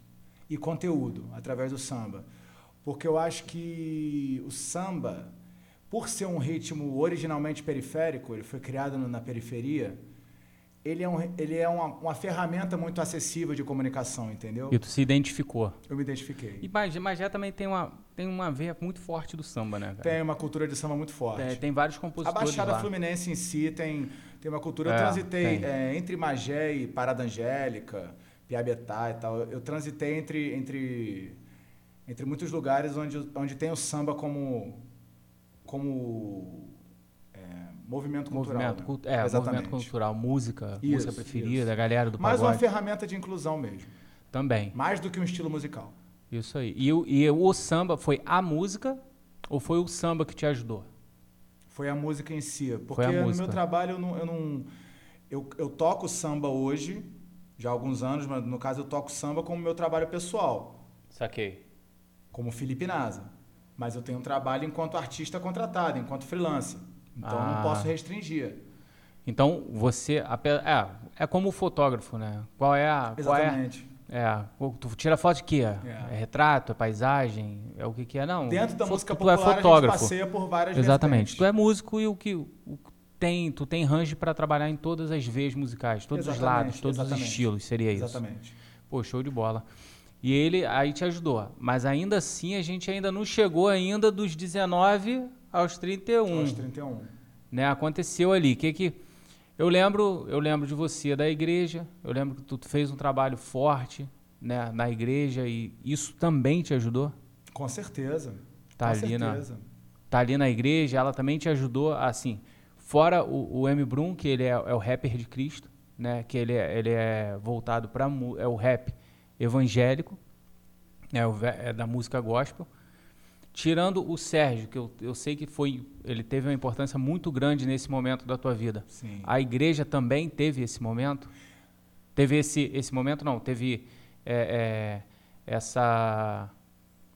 Speaker 2: e conteúdo através do samba porque eu acho que o samba, por ser um ritmo originalmente periférico, ele foi criado na periferia, ele é, um, ele é uma, uma ferramenta muito acessível de comunicação, entendeu?
Speaker 1: E tu se identificou.
Speaker 2: Eu me identifiquei.
Speaker 1: E Magé também tem uma, tem uma veia muito forte do samba, né? Cara?
Speaker 2: Tem uma cultura de samba muito forte.
Speaker 1: É, tem vários compositores
Speaker 2: A Baixada
Speaker 1: lá.
Speaker 2: Fluminense em si tem, tem uma cultura... É, eu transitei é, entre Magé e Parada Angélica, Piabetá e tal. Eu transitei entre... entre entre muitos lugares onde, onde tem o samba como, como é, movimento cultural.
Speaker 1: Movimento, né? cult é, Exatamente. movimento cultural, música, isso, música preferida, isso. a galera do Mais
Speaker 2: uma ferramenta de inclusão mesmo.
Speaker 1: Também.
Speaker 2: Mais do que um estilo musical.
Speaker 1: Isso aí. E, e o samba foi a música ou foi o samba que te ajudou?
Speaker 2: Foi a música em si. Porque no meu trabalho eu não. Eu, não eu, eu toco samba hoje, já há alguns anos, mas no caso eu toco samba como meu trabalho pessoal.
Speaker 1: Saquei
Speaker 2: como Felipe Nasa. Mas eu tenho um trabalho enquanto artista contratado, enquanto freelancer. Então ah. não posso restringir.
Speaker 1: Então você. É, é como o fotógrafo, né? Qual é a.
Speaker 2: Exatamente.
Speaker 1: Qual é, é, tu tira foto de quê? É. é. retrato, é paisagem, é o que, que é? Não.
Speaker 2: Dentro da música popular, tu é fotógrafo. a gente passeia por várias
Speaker 1: Exatamente.
Speaker 2: Vertentes.
Speaker 1: Tu é músico e o que o, tem, tu tem range para trabalhar em todas as veias musicais, todos exatamente, os lados, todos exatamente. os estilos, seria
Speaker 2: isso. Exatamente.
Speaker 1: Pô, show de bola. E ele aí te ajudou. Mas ainda assim, a gente ainda não chegou ainda dos 19 aos 31.
Speaker 2: Aos 31.
Speaker 1: Né? Aconteceu ali. Que que eu lembro, eu lembro de você da igreja. Eu lembro que tu fez um trabalho forte, né, na igreja e isso também te ajudou?
Speaker 2: Com certeza.
Speaker 1: Tá
Speaker 2: Com
Speaker 1: ali
Speaker 2: certeza.
Speaker 1: na tá ali na igreja, ela também te ajudou assim, fora o, o M Brum, que ele é, é o rapper de Cristo, né, que ele é, ele é voltado para é o rap evangélico, é, o, é da música gospel. Tirando o Sérgio, que eu, eu sei que foi, ele teve uma importância muito grande nesse momento da tua vida.
Speaker 2: Sim.
Speaker 1: A igreja também teve esse momento? Teve esse, esse momento, não, teve é, é, essa,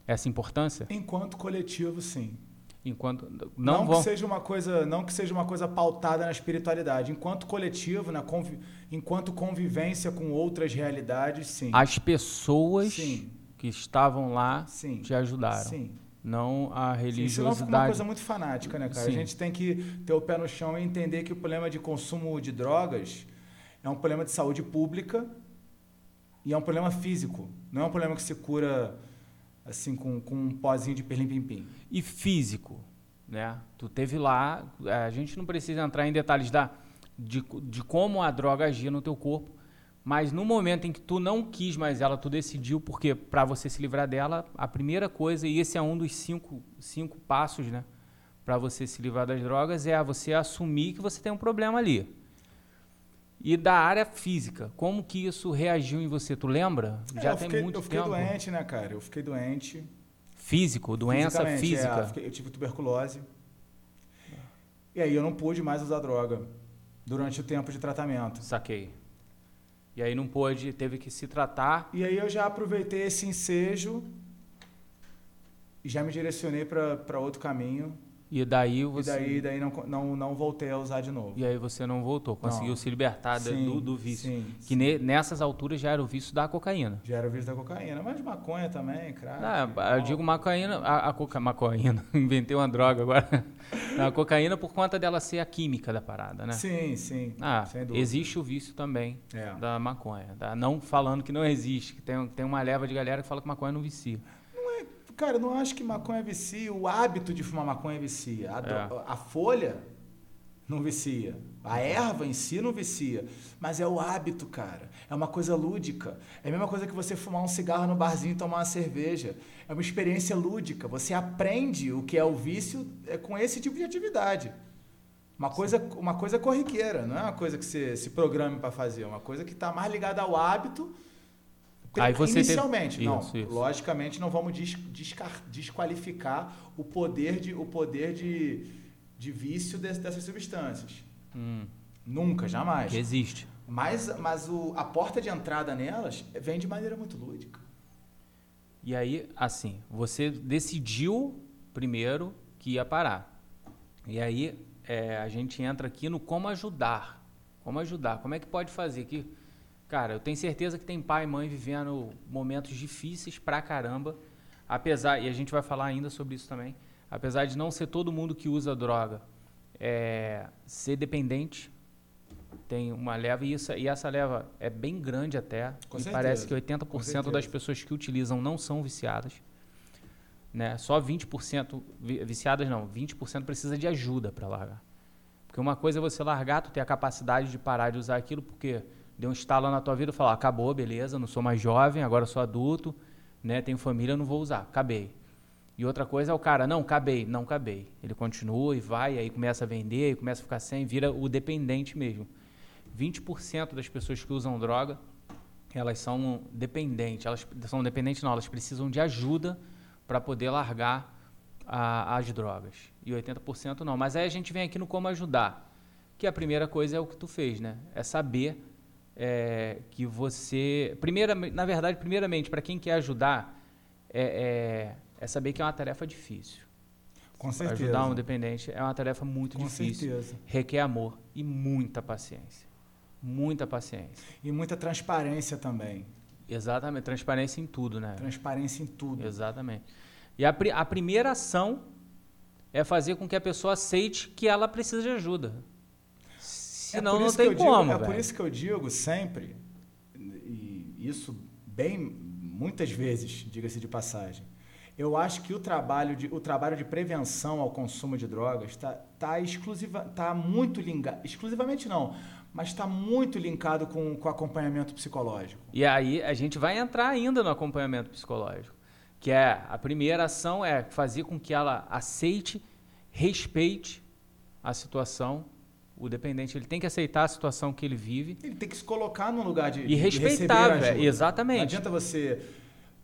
Speaker 1: essa importância?
Speaker 2: Enquanto coletivo, sim.
Speaker 1: Enquanto
Speaker 2: não,
Speaker 1: não vão...
Speaker 2: que seja uma coisa, não que seja uma coisa pautada na espiritualidade, enquanto coletivo, na convi... enquanto convivência com outras realidades, sim.
Speaker 1: As pessoas
Speaker 2: sim.
Speaker 1: que estavam lá
Speaker 2: sim.
Speaker 1: te ajudaram.
Speaker 2: Sim.
Speaker 1: Não a religiosidade. Sim, senão
Speaker 2: fica uma coisa muito fanática, né, cara? A gente tem que ter o pé no chão e entender que o problema de consumo de drogas é um problema de saúde pública e é um problema físico. Não é um problema que se cura assim com, com um pozinho de perlim-pim-pim.
Speaker 1: E físico, né? Tu teve lá, a gente não precisa entrar em detalhes da, de, de como a droga agia no teu corpo, mas no momento em que tu não quis mais ela, tu decidiu, porque para você se livrar dela, a primeira coisa, e esse é um dos cinco, cinco passos, né? Para você se livrar das drogas, é você assumir que você tem um problema ali. E da área física, como que isso reagiu em você? Tu lembra?
Speaker 2: É, Já tem fiquei, muito tempo. Eu fiquei tempo. doente, né, cara? Eu fiquei doente.
Speaker 1: Físico? Doença física? É,
Speaker 2: eu, fiquei, eu tive tuberculose. E aí eu não pude mais usar droga durante o tempo de tratamento.
Speaker 1: Saquei. E aí não pôde, teve que se tratar.
Speaker 2: E aí eu já aproveitei esse ensejo e já me direcionei para outro caminho.
Speaker 1: E daí você.
Speaker 2: E daí, daí não, não, não voltei a usar de novo.
Speaker 1: E aí você não voltou, conseguiu
Speaker 2: não.
Speaker 1: se libertar sim, do, do vício.
Speaker 2: Sim,
Speaker 1: que
Speaker 2: sim.
Speaker 1: Ne, nessas alturas já era o vício da cocaína.
Speaker 2: Já era o vício da cocaína, mas maconha também,
Speaker 1: claro. eu digo maconha, a, a coca, maconha, inventei uma droga agora. a cocaína por conta dela ser a química da parada, né?
Speaker 2: Sim, sim.
Speaker 1: Ah, existe o vício também
Speaker 2: é.
Speaker 1: da maconha. Tá? Não falando que não existe, que tem, tem uma leva de galera que fala que maconha não vicia.
Speaker 2: Cara, eu não acho que maconha vicia. O hábito de fumar maconha vicia. A,
Speaker 1: é.
Speaker 2: a, folha não vicia. A erva em si não vicia. Mas é o hábito, cara. É uma coisa lúdica. É a mesma coisa que você fumar um cigarro no barzinho e tomar uma cerveja. É uma experiência lúdica. Você aprende o que é o vício é com esse tipo de atividade. Uma coisa, uma coisa corriqueira, não é uma coisa que você se programe para fazer. É uma coisa que está mais ligada ao hábito
Speaker 1: Aí você
Speaker 2: Inicialmente,
Speaker 1: tem...
Speaker 2: não.
Speaker 1: Isso, isso.
Speaker 2: Logicamente, não vamos desqualificar o poder de, o poder de, de vício dessas substâncias.
Speaker 1: Hum.
Speaker 2: Nunca, jamais.
Speaker 1: Que existe.
Speaker 2: Mas, mas o, a porta de entrada nelas vem de maneira muito lúdica.
Speaker 1: E aí, assim, você decidiu primeiro que ia parar. E aí, é, a gente entra aqui no como ajudar. Como ajudar? Como é que pode fazer? Que Cara, eu tenho certeza que tem pai e mãe vivendo momentos difíceis pra caramba, apesar, e a gente vai falar ainda sobre isso também, apesar de não ser todo mundo que usa droga é, ser dependente, tem uma leva, e, isso, e essa leva é bem grande até,
Speaker 2: Com
Speaker 1: e
Speaker 2: certeza.
Speaker 1: parece que 80% das pessoas que utilizam não são viciadas. Né? Só 20% viciadas não, 20% precisa de ajuda para largar. Porque uma coisa é você largar, tu ter a capacidade de parar de usar aquilo, porque deu um estalo na tua vida e falou: acabou, beleza, não sou mais jovem, agora sou adulto, né, tenho família, não vou usar, acabei. E outra coisa é o cara, não, acabei, não acabei. Ele continua e vai, aí começa a vender, aí começa a ficar sem, vira o dependente mesmo. 20% das pessoas que usam droga, elas são dependentes. Elas são dependentes não, elas precisam de ajuda para poder largar a, as drogas. E 80% não. Mas aí a gente vem aqui no como ajudar. Que a primeira coisa é o que tu fez, né? É saber é, que você. Primeira, na verdade, primeiramente, para quem quer ajudar, é, é, é, saber que é uma tarefa difícil.
Speaker 2: Com certeza.
Speaker 1: Ajudar um dependente é uma tarefa muito
Speaker 2: Com
Speaker 1: difícil.
Speaker 2: Certeza.
Speaker 1: Requer amor e muita paciência. Muita paciência.
Speaker 2: E muita transparência também.
Speaker 1: Exatamente, transparência em tudo, né?
Speaker 2: Transparência em tudo.
Speaker 1: Exatamente. E a, a primeira ação é fazer com que a pessoa aceite que ela precisa de ajuda. Senão é não tem como.
Speaker 2: Digo, é por isso que eu digo sempre, e isso bem muitas vezes, diga-se de passagem, eu acho que o trabalho de, o trabalho de prevenção ao consumo de drogas está tá exclusiva, tá muito linkado, exclusivamente não, mas está muito linkado com, com acompanhamento psicológico.
Speaker 1: E aí a gente vai entrar ainda no acompanhamento psicológico, Que é a primeira ação é fazer com que ela aceite, respeite a situação. O dependente ele tem que aceitar a situação que ele vive.
Speaker 2: Ele tem que se colocar no lugar de
Speaker 1: e respeitar, velho. Exatamente. Não
Speaker 2: adianta você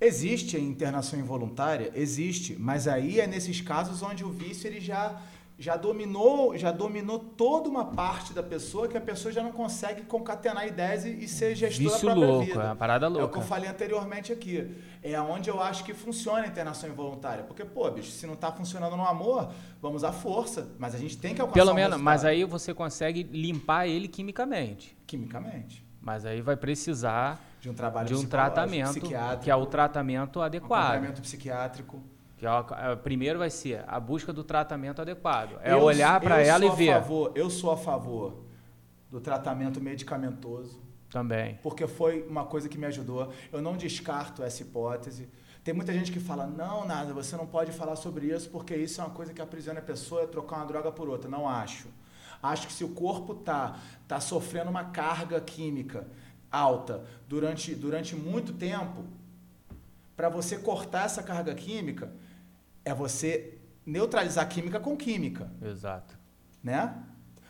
Speaker 2: Existe a internação involuntária? Existe, mas aí é nesses casos onde o vício ele já já dominou, já dominou toda uma parte da pessoa que a pessoa já não consegue concatenar ideias e, e ser gestora
Speaker 1: Vício
Speaker 2: da própria
Speaker 1: louco,
Speaker 2: vida.
Speaker 1: É uma parada louca.
Speaker 2: É o que eu falei anteriormente aqui. É onde eu acho que funciona a internação involuntária. Porque, pô, bicho, se não está funcionando no amor, vamos à força. Mas a gente tem que alcançar
Speaker 1: Pelo
Speaker 2: um
Speaker 1: menos,
Speaker 2: resultado.
Speaker 1: mas aí você consegue limpar ele quimicamente.
Speaker 2: Quimicamente.
Speaker 1: Mas aí vai precisar
Speaker 2: de um trabalho
Speaker 1: de um tratamento que é o tratamento adequado. Um
Speaker 2: tratamento psiquiátrico.
Speaker 1: Que é é, primeiro vai ser a busca do tratamento adequado. É eu, olhar para ela e ver.
Speaker 2: Favor, eu sou a favor do tratamento medicamentoso.
Speaker 1: Também.
Speaker 2: Porque foi uma coisa que me ajudou. Eu não descarto essa hipótese. Tem muita gente que fala, não, nada, você não pode falar sobre isso porque isso é uma coisa que aprisiona a pessoa, é trocar uma droga por outra. Não acho. Acho que se o corpo tá, tá sofrendo uma carga química alta durante, durante muito tempo, para você cortar essa carga química, é você neutralizar química com química.
Speaker 1: Exato.
Speaker 2: Né?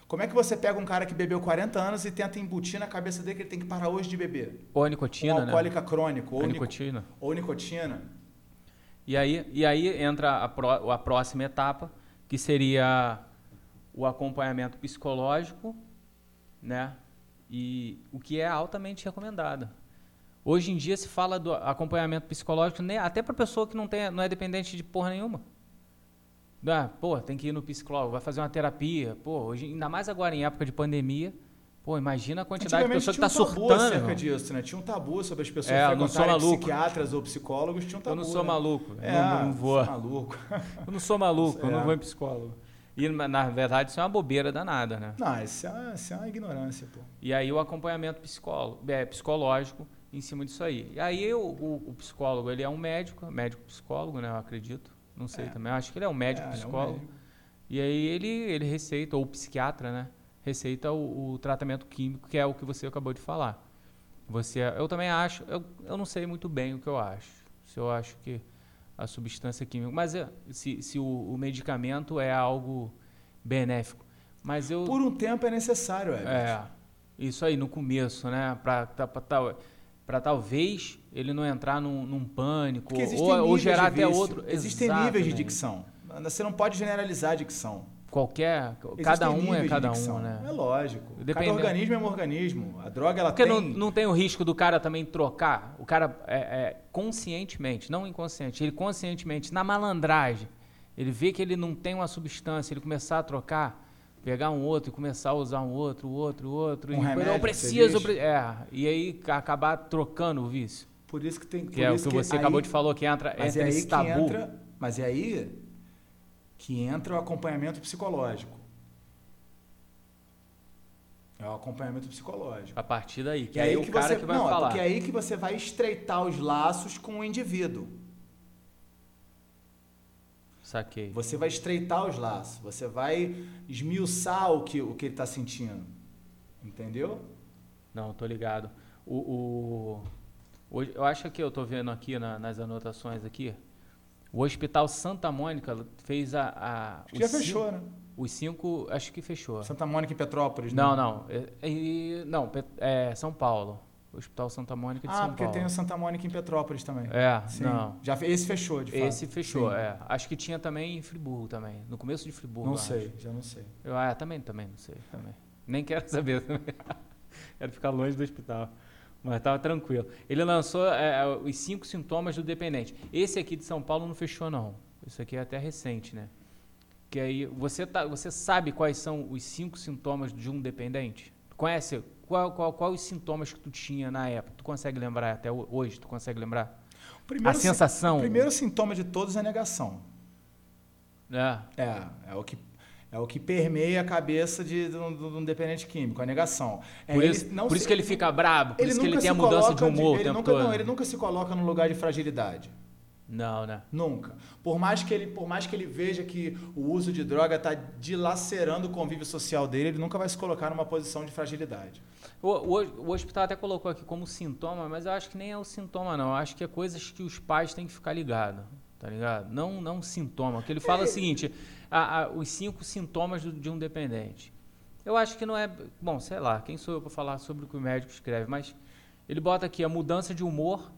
Speaker 2: Como é que você pega um cara que bebeu 40 anos e tenta embutir na cabeça dele que ele tem que parar hoje de beber?
Speaker 1: Ou a nicotina, um
Speaker 2: alcoólica
Speaker 1: né?
Speaker 2: crônico. Ou
Speaker 1: a nicotina.
Speaker 2: Ou nicotina.
Speaker 1: E aí, e aí entra a, pro, a próxima etapa, que seria o acompanhamento psicológico, né? E o que é altamente recomendado. Hoje em dia se fala do acompanhamento psicológico até para pessoa que não, tem, não é dependente de porra nenhuma. Ah, pô, tem que ir no psicólogo, vai fazer uma terapia. Pô, hoje, ainda mais agora em época de pandemia. Pô, imagina a quantidade de pessoas que está um surtando.
Speaker 2: acerca disso, né? Tinha um tabu sobre as pessoas é, frequentarem psiquiatras ou psicólogos. Tinha um tabu,
Speaker 1: eu não sou
Speaker 2: né?
Speaker 1: maluco.
Speaker 2: É,
Speaker 1: eu não, não vou.
Speaker 2: maluco.
Speaker 1: eu não sou maluco, é. eu não vou em psicólogo. E, na verdade, isso é uma bobeira danada, né?
Speaker 2: Não, isso é, isso é uma ignorância, pô.
Speaker 1: E aí o acompanhamento psicólogo, é, psicológico em cima disso aí. E aí o, o, o, psicólogo, ele é um médico, médico psicólogo, né? Eu acredito. Não sei é. também. Acho que ele é um médico é, psicólogo. É um médico. E aí ele, ele receita, ou psiquiatra, né? Receita o, o, tratamento químico, que é o que você acabou de falar. Você, eu também acho, eu, eu não sei muito bem o que eu acho. Se eu acho que a substância química. Mas se, se o, o, medicamento é algo benéfico. Mas eu,
Speaker 2: Por um tempo é necessário.
Speaker 1: É. Isso aí, no começo, né? Para talvez ele não entrar num, num pânico ou, ou, gerar até outro.
Speaker 2: Existem Exatamente. níveis de dicção. Você não pode generalizar a dicção.
Speaker 1: Qualquer. Existem cada um é cada um, né?
Speaker 2: É lógico. Dependendo. Cada organismo é um organismo. A droga, ela
Speaker 1: Porque
Speaker 2: tem.
Speaker 1: Porque não, não tem o risco do cara também trocar. O cara é, é, conscientemente, não inconsciente, ele conscientemente, na malandragem, ele vê que ele não tem uma substância, ele começar a trocar, pegar um outro e começar a usar um outro, outro, outro.
Speaker 2: Um
Speaker 1: e
Speaker 2: remédio,
Speaker 1: eu preciso. Pre é, e aí acabar trocando o vício.
Speaker 2: Por isso que tem
Speaker 1: que. é o que, que você aí, acabou de falar, que entra,
Speaker 2: mas
Speaker 1: entra
Speaker 2: é
Speaker 1: esse tabu.
Speaker 2: Entra, mas é aí que entra o acompanhamento psicológico. É o acompanhamento psicológico.
Speaker 1: A partir daí, que
Speaker 2: é
Speaker 1: aí,
Speaker 2: aí
Speaker 1: o cara
Speaker 2: você,
Speaker 1: que vai
Speaker 2: não,
Speaker 1: falar.
Speaker 2: Porque é aí que você vai estreitar os laços com o indivíduo.
Speaker 1: Saquei.
Speaker 2: Você vai estreitar os laços, você vai esmiuçar o que, o que ele está sentindo. Entendeu?
Speaker 1: Não, tô ligado. O, o, hoje, eu acho que eu tô vendo aqui na, nas anotações aqui, o Hospital Santa Mônica fez a. a
Speaker 2: acho que já cinco, fechou, né?
Speaker 1: Os cinco, acho que fechou.
Speaker 2: Santa Mônica em Petrópolis,
Speaker 1: não? Não, não. É, não, é São Paulo. Hospital Santa Mônica de
Speaker 2: ah,
Speaker 1: São Paulo.
Speaker 2: Ah, porque tem o Santa Mônica em Petrópolis também.
Speaker 1: É,
Speaker 2: Sim.
Speaker 1: não.
Speaker 2: Já, esse fechou, de fato.
Speaker 1: Esse fechou, Sim. é. Acho que tinha também em Friburgo também. No começo de Friburgo.
Speaker 2: Não sei, acho. já não sei.
Speaker 1: Eu, ah, também, também, não sei. Também. Nem quero saber também. quero ficar longe do hospital. Mas estava tranquilo. Ele lançou é, os cinco sintomas do dependente. Esse aqui de São Paulo não fechou, não. Isso aqui é até recente, né? Que aí você, tá, você sabe quais são os cinco sintomas de um dependente? Conhece qual, qual, qual os sintomas que tu tinha na época? Tu consegue lembrar até hoje? Tu consegue lembrar? a sensação.
Speaker 2: O primeiro sintoma de todos é a negação.
Speaker 1: É.
Speaker 2: É, é o que é o que permeia a cabeça de, de, um, de um dependente químico, a negação. É,
Speaker 1: por isso, por se, isso que ele fica brabo, por isso que ele tem a mudança de humor
Speaker 2: de,
Speaker 1: ele
Speaker 2: nunca,
Speaker 1: todo.
Speaker 2: Não, ele nunca se coloca no lugar de fragilidade.
Speaker 1: Não, né?
Speaker 2: Nunca. Por mais que ele, por mais que ele veja que o uso de droga está dilacerando o convívio social dele, ele nunca vai se colocar numa posição de fragilidade.
Speaker 1: O, o, o, hospital até colocou aqui como sintoma, mas eu acho que nem é o sintoma, não. Eu acho que é coisas que os pais têm que ficar ligados, tá ligado? Não, não sintoma. Que ele fala é. o seguinte: a, a, os cinco sintomas do, de um dependente. Eu acho que não é. Bom, sei lá, quem sou eu para falar sobre o que o médico escreve, mas ele bota aqui a mudança de humor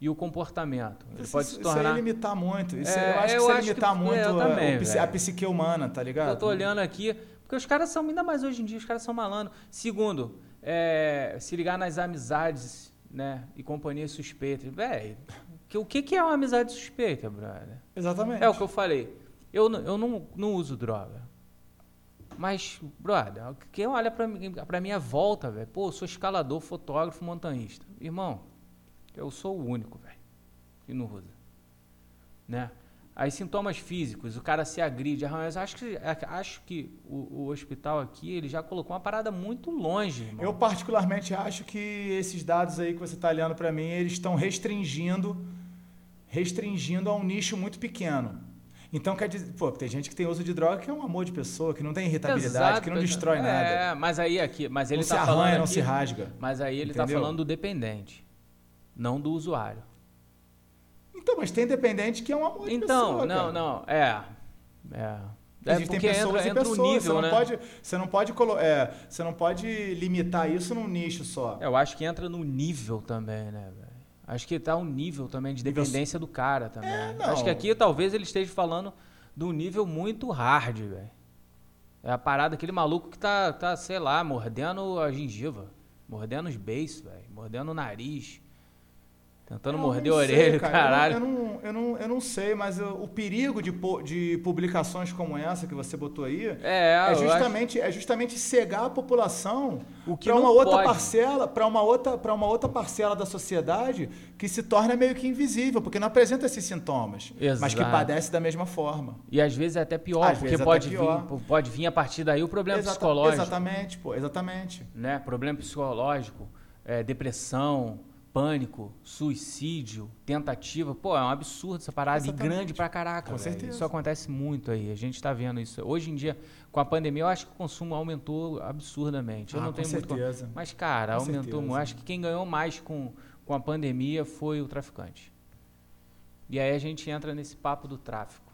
Speaker 1: e o comportamento. Ele
Speaker 2: isso,
Speaker 1: pode se tornar...
Speaker 2: Isso é limitar muito. Isso é, eu acho eu que isso é limitar que, muito
Speaker 1: a, também,
Speaker 2: a, psique humana, tá ligado?
Speaker 1: Eu tô olhando aqui, porque os caras são, ainda mais hoje em dia, os caras são malandros. Segundo, é, se ligar nas amizades né, e companhias suspeitas. Velho, o que, que é uma amizade suspeita, brother?
Speaker 2: Exatamente.
Speaker 1: É o que eu falei. Eu, eu não, não uso droga. Mas, brother, quem olha pra, pra minha volta, velho, pô, eu sou escalador, fotógrafo, montanhista. Irmão, eu sou o único, velho, que não usa. Né? Aí sintomas físicos, o cara se agride. Mas acho que, acho que o, o, hospital aqui ele já colocou uma parada muito longe. Irmão.
Speaker 2: Eu particularmente acho que esses dados aí que você está olhando para mim, eles estão restringindo, restringindo a um nicho muito pequeno. Então quer dizer, pô, tem gente que tem uso de droga que é um amor de pessoa, que não tem irritabilidade, Exato, que não destrói é, nada.
Speaker 1: É, mas aí aqui, mas ele
Speaker 2: não
Speaker 1: tá
Speaker 2: se arranha,
Speaker 1: falando
Speaker 2: não
Speaker 1: aqui,
Speaker 2: se rasga.
Speaker 1: Mas aí ele está falando do dependente, não do usuário.
Speaker 2: Então, mas tem dependente que é um amor de
Speaker 1: então,
Speaker 2: pessoa.
Speaker 1: Então, não,
Speaker 2: cara.
Speaker 1: não, é. É.
Speaker 2: É Existem porque pessoas entra, entra pessoas. nível, você não
Speaker 1: né?
Speaker 2: pode, você não pode, é, você não pode limitar isso num nicho só.
Speaker 1: Eu acho que entra no nível também, né, velho? Acho que tá um nível também de dependência do cara também. É, acho que aqui talvez ele esteja falando de um nível muito hard, velho. É a parada, aquele maluco que tá, tá, sei lá, mordendo a gengiva, mordendo os beiços, velho, mordendo o nariz. Tentando morder a orelha, cara. caralho.
Speaker 2: Eu não, eu não, eu não, não sei, mas eu, o perigo de, de publicações como essa que você botou aí
Speaker 1: é,
Speaker 2: é justamente, acho... é justamente cegar a população
Speaker 1: para
Speaker 2: uma outra
Speaker 1: pode.
Speaker 2: parcela, para uma outra, para uma outra parcela da sociedade que se torna meio que invisível, porque não apresenta esses sintomas,
Speaker 1: Exato.
Speaker 2: mas que padece da mesma forma.
Speaker 1: E às vezes é até pior,
Speaker 2: às
Speaker 1: porque pode pior. vir, pode vir a partir daí o problema Exata, psicológico.
Speaker 2: Exatamente, pô, exatamente.
Speaker 1: Né? Problema psicológico, é, depressão, pânico, suicídio, tentativa. Pô, é um absurdo essa parada e grande pra caraca.
Speaker 2: Com certeza.
Speaker 1: Isso acontece muito aí. A gente tá vendo isso. Hoje em dia, com a pandemia, eu acho que o consumo aumentou absurdamente. Eu
Speaker 2: ah,
Speaker 1: não tenho
Speaker 2: com
Speaker 1: muito.
Speaker 2: Certeza.
Speaker 1: Mas, cara,
Speaker 2: com
Speaker 1: aumentou muito. Acho que quem ganhou mais com, com a pandemia foi o traficante. E aí a gente entra nesse papo do tráfico.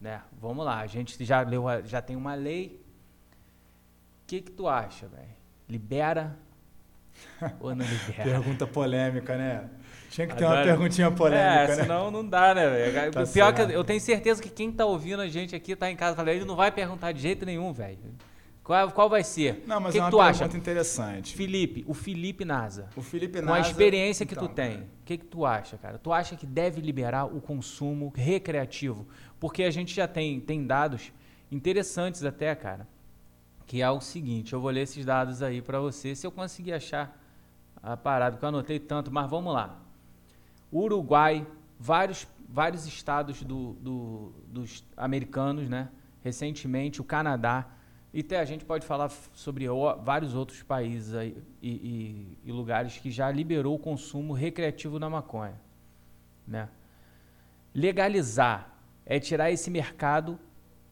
Speaker 1: Né? Vamos lá, a gente já leu, já tem uma lei. O que, que tu acha, velho? Libera
Speaker 2: Pergunta polêmica, né? Tinha que ter uma perguntinha polêmica,
Speaker 1: é,
Speaker 2: né?
Speaker 1: senão não dá, né, velho? Tá pior que eu tenho certeza que quem tá ouvindo a gente aqui, tá em casa, fala, ele não vai perguntar de jeito nenhum, velho. Qual, qual vai ser?
Speaker 2: Não, mas
Speaker 1: que
Speaker 2: é uma
Speaker 1: que tu
Speaker 2: pergunta
Speaker 1: acha?
Speaker 2: interessante.
Speaker 1: Felipe, o Felipe Nasa.
Speaker 2: O Felipe
Speaker 1: Com
Speaker 2: Nasa.
Speaker 1: a experiência que
Speaker 2: então,
Speaker 1: tu tem, o que, que tu acha, cara? Tu acha que deve liberar o consumo recreativo? Porque a gente já tem, tem dados interessantes até, cara, que é o seguinte, eu vou ler esses dados aí para você, se eu conseguir achar a parada, porque eu anotei tanto, mas vamos lá. Uruguai, vários, vários estados do, do, dos americanos, né? Recentemente, o Canadá, e até a gente pode falar sobre vários outros países aí, e, e, e, lugares que já liberou o consumo recreativo da maconha. Né? Legalizar é tirar esse mercado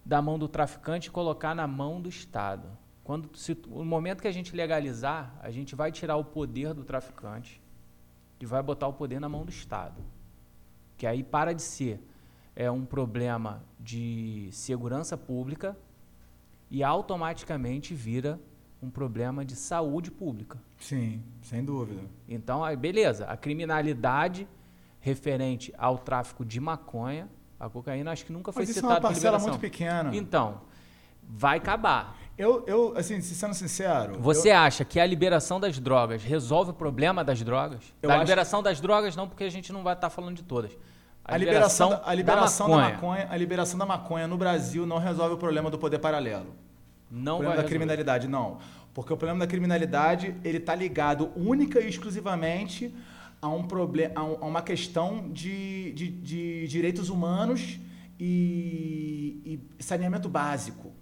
Speaker 1: da mão do traficante e colocar na mão do Estado. Quando, se, no momento que a gente legalizar, a gente vai tirar o poder do traficante e vai botar o poder na mão do Estado. Que aí para de ser é, um problema de segurança pública e automaticamente vira um problema de saúde pública.
Speaker 2: Sim, sem dúvida.
Speaker 1: Então, beleza, a criminalidade referente ao tráfico de maconha, a cocaína, acho que nunca foi
Speaker 2: Mas isso
Speaker 1: citada
Speaker 2: é uma parcela
Speaker 1: muito
Speaker 2: pequena.
Speaker 1: Então, vai acabar.
Speaker 2: Eu, eu, assim, sendo sincero.
Speaker 1: Você
Speaker 2: eu...
Speaker 1: acha que a liberação das drogas resolve o problema das drogas?
Speaker 2: Eu
Speaker 1: da
Speaker 2: acho...
Speaker 1: liberação das drogas, não, porque a gente não vai estar falando de todas.
Speaker 2: A, a liberação, liberação, da, a liberação da, maconha. da, maconha. A liberação da maconha no Brasil não resolve o problema do poder paralelo.
Speaker 1: Não
Speaker 2: o problema da criminalidade, não. Porque o problema da criminalidade ele está ligado única e exclusivamente a, um problema, a, um, a uma questão de, de, de direitos humanos e, e saneamento básico.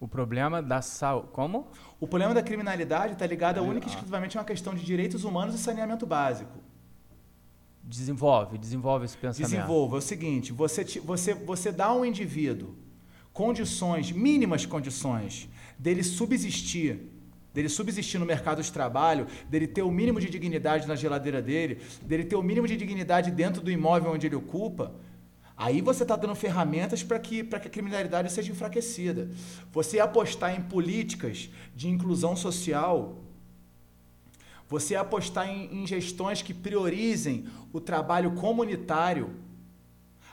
Speaker 1: O problema da saúde. Como?
Speaker 2: O problema da criminalidade está ligado a única e exclusivamente a uma questão de direitos humanos e saneamento básico.
Speaker 1: Desenvolve, desenvolve esse pensamento.
Speaker 2: Desenvolva. É o seguinte, você, você, você dá ao indivíduo condições, mínimas condições, dele subsistir, dele subsistir no mercado de trabalho, dele ter o mínimo de dignidade na geladeira dele, dele ter o mínimo de dignidade dentro do imóvel onde ele ocupa, Aí você está dando ferramentas para que, que a criminalidade seja enfraquecida. Você apostar em políticas de inclusão social, você apostar em, em gestões que priorizem o trabalho comunitário,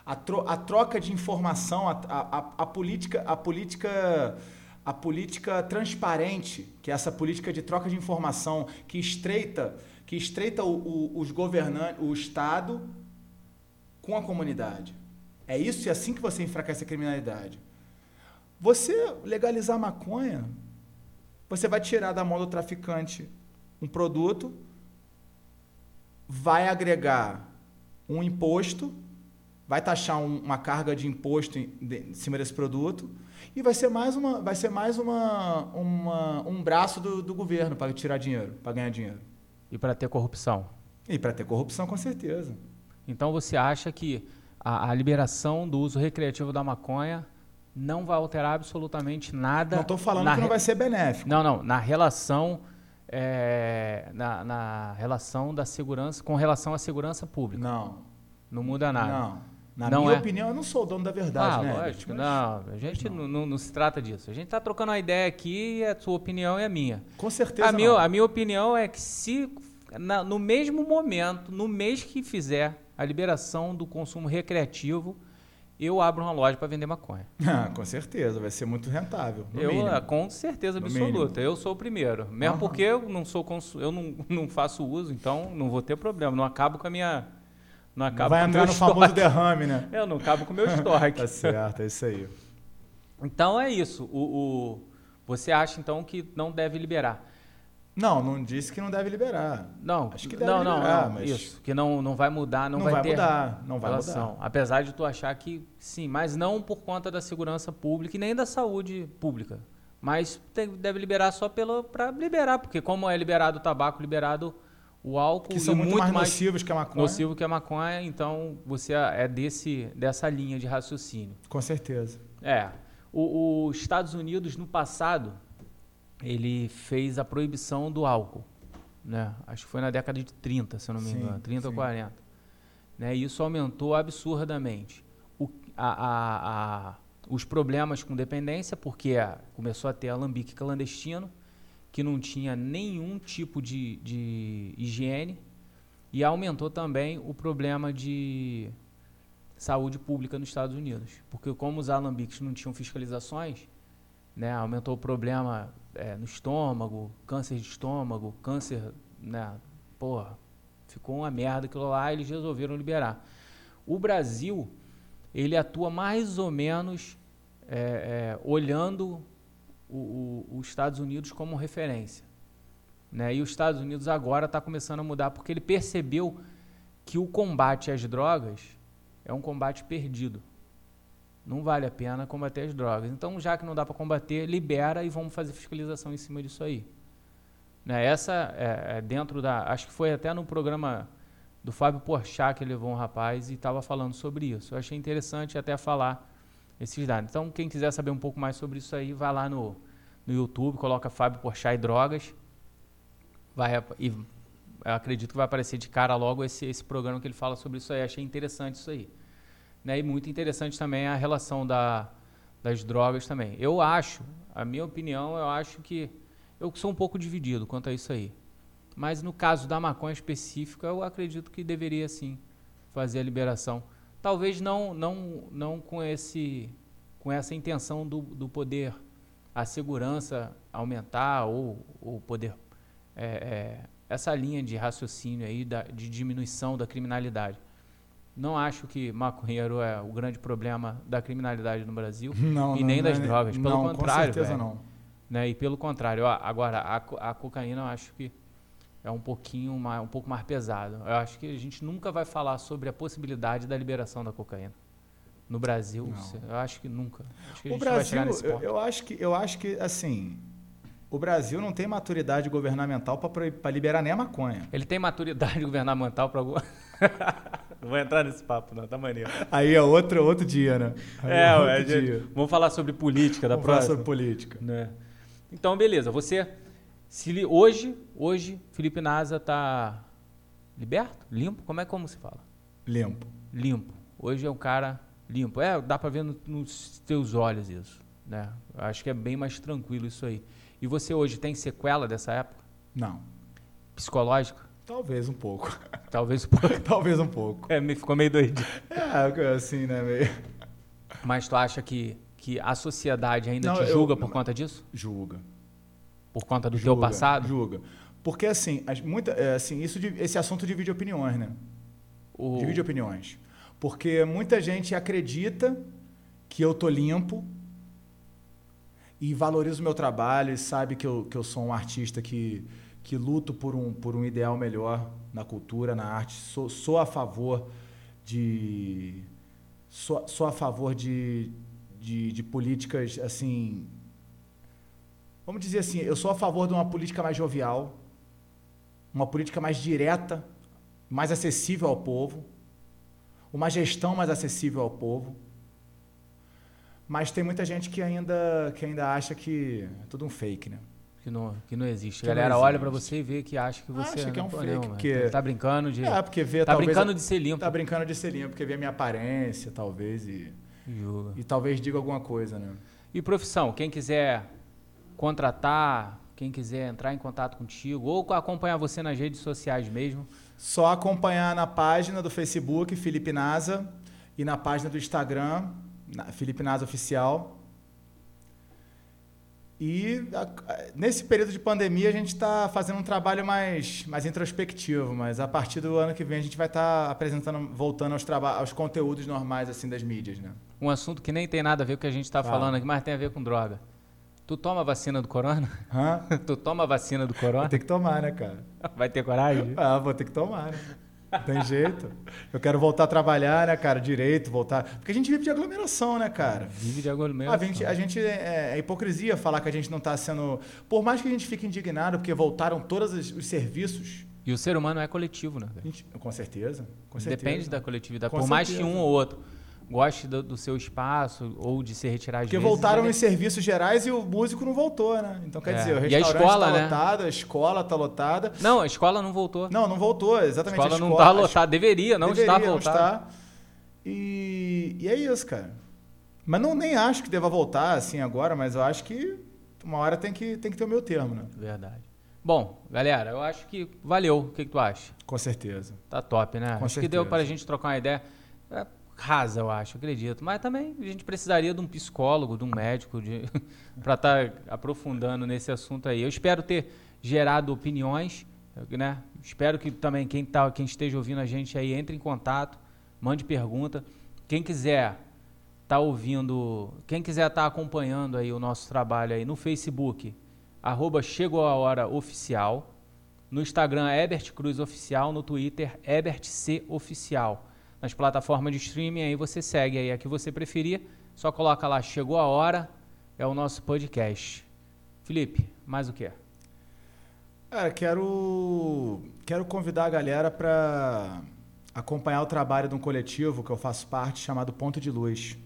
Speaker 2: a, tro, a troca de informação, a, a, a, política, a política a política transparente, que é essa política de troca de informação que estreita, que estreita o, o, os governantes, o Estado com a comunidade. É isso e assim que você enfraquece a criminalidade. Você legalizar maconha, você vai tirar da mão do traficante um produto, vai agregar um imposto, vai taxar um, uma carga de imposto em, de, em, cima desse produto e vai ser mais, uma, vai ser mais uma, uma um braço do, do governo para tirar dinheiro, para ganhar dinheiro.
Speaker 1: E para ter corrupção.
Speaker 2: E para ter corrupção, com certeza.
Speaker 1: Então você acha que a, a, liberação do uso recreativo da maconha não vai alterar absolutamente nada.
Speaker 2: Não estou falando que não vai ser benéfico.
Speaker 1: Não, não. Na relação, é, na, na, relação da segurança, com relação à segurança pública.
Speaker 2: Não.
Speaker 1: Não muda nada.
Speaker 2: Não. Na não minha é... opinião, eu não sou o dono da verdade,
Speaker 1: ah,
Speaker 2: né?
Speaker 1: Lógico, mas... não. A gente não. Não, não, se trata disso. A gente está trocando uma ideia aqui, a sua opinião é a minha.
Speaker 2: Com certeza.
Speaker 1: A, minha, a minha opinião é que se na, no mesmo momento, no mês que fizer a liberação do consumo recreativo, eu abro uma loja para vender maconha.
Speaker 2: Ah, com certeza, vai ser muito rentável.
Speaker 1: eu, mínimo. com certeza absoluta. Eu sou o primeiro. Mesmo uhum. porque eu não sou eu não, não faço uso, então não vou ter problema. Não acabo com a minha. Não acabo
Speaker 2: vai entrar no
Speaker 1: estoque.
Speaker 2: famoso derrame, né?
Speaker 1: Eu não acabo com o meu estoque.
Speaker 2: tá certo, é isso aí.
Speaker 1: Então é isso. O, o, você acha então que não deve liberar?
Speaker 2: Não, não disse que não deve liberar.
Speaker 1: Não, acho que deve não, liberar, não, mas isso, que não, não vai mudar, não, não vai, vai ter
Speaker 2: mudar, não vai
Speaker 1: relação.
Speaker 2: mudar.
Speaker 1: Apesar de tu achar que sim, mas não por conta da segurança pública e nem da saúde pública. Mas tem, deve liberar só para liberar, porque como é liberado o tabaco, liberado o álcool
Speaker 2: que são muito, muito mais, mais nocivos que a maconha.
Speaker 1: Nocivo que a maconha, então você é desse dessa linha de raciocínio.
Speaker 2: Com certeza.
Speaker 1: É. Os Estados Unidos no passado ele fez a proibição do álcool. Né? Acho que foi na década de 30, se eu não me engano, 30 ou 40. Né? E isso aumentou absurdamente. O, a, a, a, os problemas com dependência, porque começou a ter alambique clandestino, que não tinha nenhum tipo de, de higiene, e aumentou também o problema de saúde pública nos Estados Unidos. Porque como os alambiques não tinham fiscalizações, né, aumentou o problema é, no estômago, câncer de estômago, câncer, né? Porra, ficou uma merda aquilo lá, eles resolveram liberar. O Brasil, ele atua mais ou menos é, é, olhando os Estados Unidos como referência. Né? E os Estados Unidos agora está começando a mudar porque ele percebeu que o combate às drogas é um combate perdido. Não vale a pena combater as drogas. Então, já que não dá para combater, libera e vamos fazer fiscalização em cima disso aí. Né? Essa é, é, dentro da. Acho que foi até no programa do Fábio Porchat que levou um rapaz e estava falando sobre isso. Eu achei interessante até falar esses dados. Então, quem quiser saber um pouco mais sobre isso aí, vai lá no, no YouTube, coloca Fábio Porchat e drogas. Vai, e acredito que vai aparecer de cara logo esse, esse programa que ele fala sobre isso aí. Achei interessante isso aí. Né? E muito interessante também a relação da, das drogas também. Eu acho, a minha opinião, eu acho que eu sou um pouco dividido quanto a isso aí. Mas no caso da maconha específica, eu acredito que deveria sim fazer a liberação. Talvez não, não, não com, esse, com essa intenção do, do poder, a segurança aumentar ou o poder, é, é, essa linha de raciocínio aí da, de diminuição da criminalidade. Não acho que maconheiro é o grande problema da criminalidade no Brasil
Speaker 2: não,
Speaker 1: e não, nem das
Speaker 2: não,
Speaker 1: drogas. Pelo
Speaker 2: não,
Speaker 1: contrário,
Speaker 2: com certeza
Speaker 1: véio,
Speaker 2: não.
Speaker 1: Né? E pelo contrário, agora a, a cocaína eu acho que é um pouquinho mais, um pouco mais pesado. Eu acho que a gente nunca vai falar sobre a possibilidade da liberação da cocaína no Brasil. Eu acho que nunca. Acho que
Speaker 2: o Brasil, eu, eu, acho que eu acho que assim o Brasil não tem maturidade governamental para liberar nem a maconha.
Speaker 1: Ele tem maturidade governamental para não vou entrar nesse papo, não, tá maneiro.
Speaker 2: Aí é outro, outro dia, né? Aí
Speaker 1: é, é outro dia. vamos falar sobre política da
Speaker 2: vamos
Speaker 1: próxima.
Speaker 2: Falar sobre política.
Speaker 1: Né? Então, beleza. Você, se, hoje, hoje, Felipe Nasa tá liberto? Limpo? Como é como se fala?
Speaker 2: Limpo.
Speaker 1: Limpo. Hoje é um cara limpo. É, dá para ver no, nos teus olhos isso. Né? Acho que é bem mais tranquilo isso aí. E você hoje tem sequela dessa época?
Speaker 2: Não.
Speaker 1: Psicológica?
Speaker 2: Talvez um pouco.
Speaker 1: Talvez um pouco.
Speaker 2: Talvez um pouco.
Speaker 1: É, me ficou meio doidinho.
Speaker 2: É, assim, né? Meio...
Speaker 1: Mas tu acha que, que a sociedade ainda Não, te julga eu, por conta disso?
Speaker 2: Julga.
Speaker 1: Por conta do julga, teu passado?
Speaker 2: Julga. Porque, assim, muita, é, assim isso, esse assunto divide opiniões, né? O... Divide opiniões. Porque muita gente acredita que eu tô limpo e valoriza o meu trabalho e sabe que eu, que eu sou um artista que que luto por um, por um ideal melhor na cultura, na arte. Sou, sou a favor de sou, sou a favor de, de, de, políticas assim. Vamos dizer assim, eu sou a favor de uma política mais jovial, uma política mais direta, mais acessível ao povo, uma gestão mais acessível ao povo. Mas tem muita gente que ainda, que ainda acha que é tudo um fake, né?
Speaker 1: que não, que não existe. Que a galera olha para você e vê que acha que você
Speaker 2: acha que é um
Speaker 1: não,
Speaker 2: fake, não, porque
Speaker 1: tá brincando de
Speaker 2: É, porque vê
Speaker 1: Tá brincando de ser limpo.
Speaker 2: Tá brincando de ser limpo, porque vê a minha aparência, talvez e e talvez diga alguma coisa, né?
Speaker 1: E profissão, quem quiser contratar, quem quiser entrar em contato contigo ou acompanhar você nas redes sociais mesmo,
Speaker 2: só acompanhar na página do Facebook Felipe Nasa e na página do Instagram Felipe Nasa oficial e nesse período de pandemia a gente está fazendo um trabalho mais, mais introspectivo, mas a partir do ano que vem a gente vai estar tá apresentando, voltando aos, aos conteúdos normais assim das mídias, né?
Speaker 1: Um assunto que nem tem nada a ver com o que a gente está falando aqui, mas tem a ver com droga. Tu toma a vacina do corona?
Speaker 2: Hã?
Speaker 1: tu toma a vacina do corona?
Speaker 2: Tem que tomar, né, cara?
Speaker 1: Vai ter coragem?
Speaker 2: Ah, vou ter que tomar, né? Tem jeito. Eu quero voltar a trabalhar, né, cara, direito, voltar. Porque a gente vive de aglomeração, né, cara?
Speaker 1: Vive de aglomeração.
Speaker 2: A gente, a gente é, é hipocrisia falar que a gente não está sendo. Por mais que a gente fique indignado, porque voltaram todos os, os serviços.
Speaker 1: E o ser humano é coletivo, né?
Speaker 2: Gente, com certeza. Com
Speaker 1: certeza. Depende da coletividade.
Speaker 2: Com
Speaker 1: Por
Speaker 2: certeza.
Speaker 1: mais que um ou outro goste do, do, seu espaço ou de se retirar de
Speaker 2: Porque voltaram os serviços gerais e o músico não voltou, né? Então quer
Speaker 1: é.
Speaker 2: dizer, o
Speaker 1: restaurante está né?
Speaker 2: lotado, a escola está lotada.
Speaker 1: Não, a escola não voltou.
Speaker 2: Não, não voltou, exatamente.
Speaker 1: A escola,
Speaker 2: a
Speaker 1: não está lotada, deveria, não
Speaker 2: deveria. Não está. E, e é isso, cara. Mas não nem acho que deva voltar assim agora, mas eu acho que uma hora tem que, tem que ter o meu termo, né?
Speaker 1: Verdade. Bom, galera, eu acho que valeu. O que, que tu acha?
Speaker 2: Com certeza.
Speaker 1: Tá top, né?
Speaker 2: Com
Speaker 1: acho
Speaker 2: certeza.
Speaker 1: que deu para a gente trocar uma ideia. É, rasa, eu acho, acredito. Mas também a gente precisaria de um psicólogo, de um médico, para estar tá aprofundando nesse assunto aí. Eu espero ter gerado opiniões, né? Espero que também quem, tá, quem esteja ouvindo a gente aí entre em contato, mande pergunta. Quem quiser tá ouvindo, quem quiser estar tá acompanhando aí o nosso trabalho aí no Facebook, arroba Chegou a Hora Oficial, no Instagram Ebert Cruz Oficial, no Twitter Ebert C Oficial nas plataformas de streaming, aí você segue aí a que você preferir, só coloca lá, chegou a hora, é o nosso podcast. Felipe, mais o que?
Speaker 2: Cara, quero, quero convidar a galera para acompanhar o trabalho de um coletivo que eu faço parte, chamado Ponto de Luz.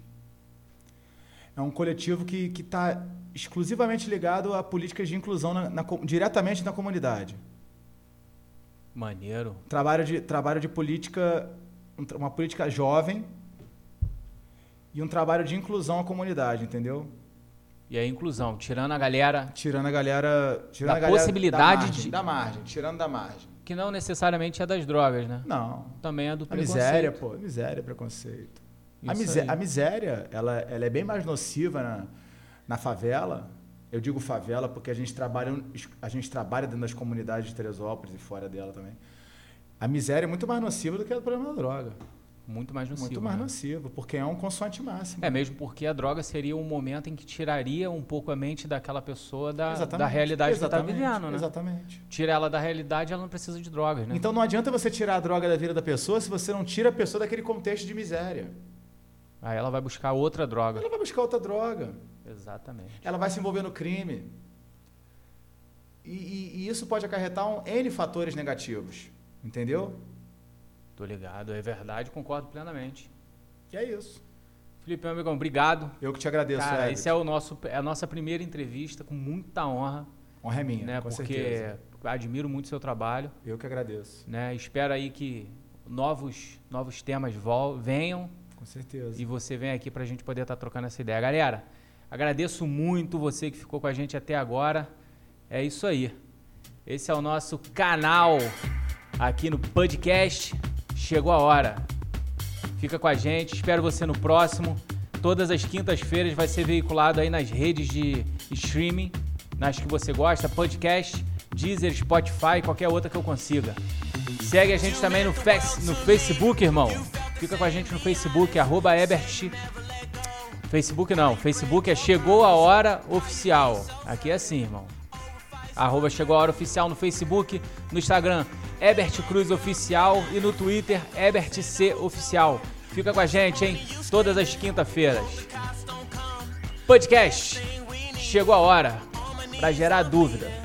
Speaker 2: É um coletivo que está exclusivamente ligado a políticas de inclusão na, na, diretamente na comunidade.
Speaker 1: Maneiro.
Speaker 2: Trabalho de, trabalho de política uma política jovem e um trabalho de inclusão à comunidade, entendeu?
Speaker 1: E a inclusão, tirando a galera.
Speaker 2: Tirando a galera. Tirando
Speaker 1: da
Speaker 2: a galera
Speaker 1: possibilidade
Speaker 2: da margem,
Speaker 1: de.
Speaker 2: Da margem, tirando da margem.
Speaker 1: Que não necessariamente é das drogas, né?
Speaker 2: Não.
Speaker 1: Também é do
Speaker 2: a
Speaker 1: preconceito.
Speaker 2: miséria, pô. Miséria, preconceito. A, misé a, miséria, ela, ela é bem mais nociva na, na favela. Eu digo favela porque a gente trabalha, a gente trabalha dentro das comunidades de Teresópolis e fora dela também. A miséria é muito mais nociva do que o problema da droga.
Speaker 1: Muito mais nocivo.
Speaker 2: Muito mais
Speaker 1: né?
Speaker 2: nocivo, porque é um consoante máximo.
Speaker 1: É mesmo porque a droga seria um momento em que tiraria um pouco a mente daquela pessoa da, da realidade
Speaker 2: exatamente,
Speaker 1: que está vivendo, né?
Speaker 2: Exatamente.
Speaker 1: Tira ela da realidade, ela não precisa de drogas, né?
Speaker 2: Então não adianta você tirar a droga da vida da pessoa se você não tira a pessoa daquele contexto de miséria.
Speaker 1: Aí ela vai buscar outra droga.
Speaker 2: Ela vai buscar outra droga.
Speaker 1: Exatamente.
Speaker 2: Ela vai se envolver no crime. E, e, e isso pode acarretar um N fatores negativos. Entendeu?
Speaker 1: Tô ligado, é verdade, concordo plenamente.
Speaker 2: Que é isso.
Speaker 1: Felipe, meu amigão, obrigado.
Speaker 2: Eu que te agradeço,
Speaker 1: Cara, esse é o nosso, é a nossa primeira entrevista com muita honra.
Speaker 2: Honra é minha,
Speaker 1: né?
Speaker 2: com
Speaker 1: Porque
Speaker 2: certeza.
Speaker 1: admiro muito o seu trabalho.
Speaker 2: Eu que agradeço.
Speaker 1: Né? Espero aí que novos, novos temas venham.
Speaker 2: Com certeza.
Speaker 1: E você vem aqui pra gente poder estar tá trocando essa ideia. Galera, agradeço muito você que ficou com a gente até agora. É isso aí. Esse é o nosso canal aqui no podcast. Chegou a hora. Fica com a gente, espero você no próximo. Todas as quintas-feiras vai ser veiculado aí nas redes de streaming, nas que você gosta, podcast, Deezer, Spotify, qualquer outra que eu consiga. Segue a gente também no, no Facebook, irmão. Fica com a gente no Facebook, arroba Ebert. Facebook não, Facebook é Chegou a Hora Oficial. Aqui é assim, irmão. Arroba Chegou a Hora Oficial no Facebook, no Instagram, Ebert Cruz Oficial e no Twitter, Ebert C Oficial. Fica com a gente, hein? Todas as quinta-feiras. Podcast. Chegou a hora para gerar dúvida.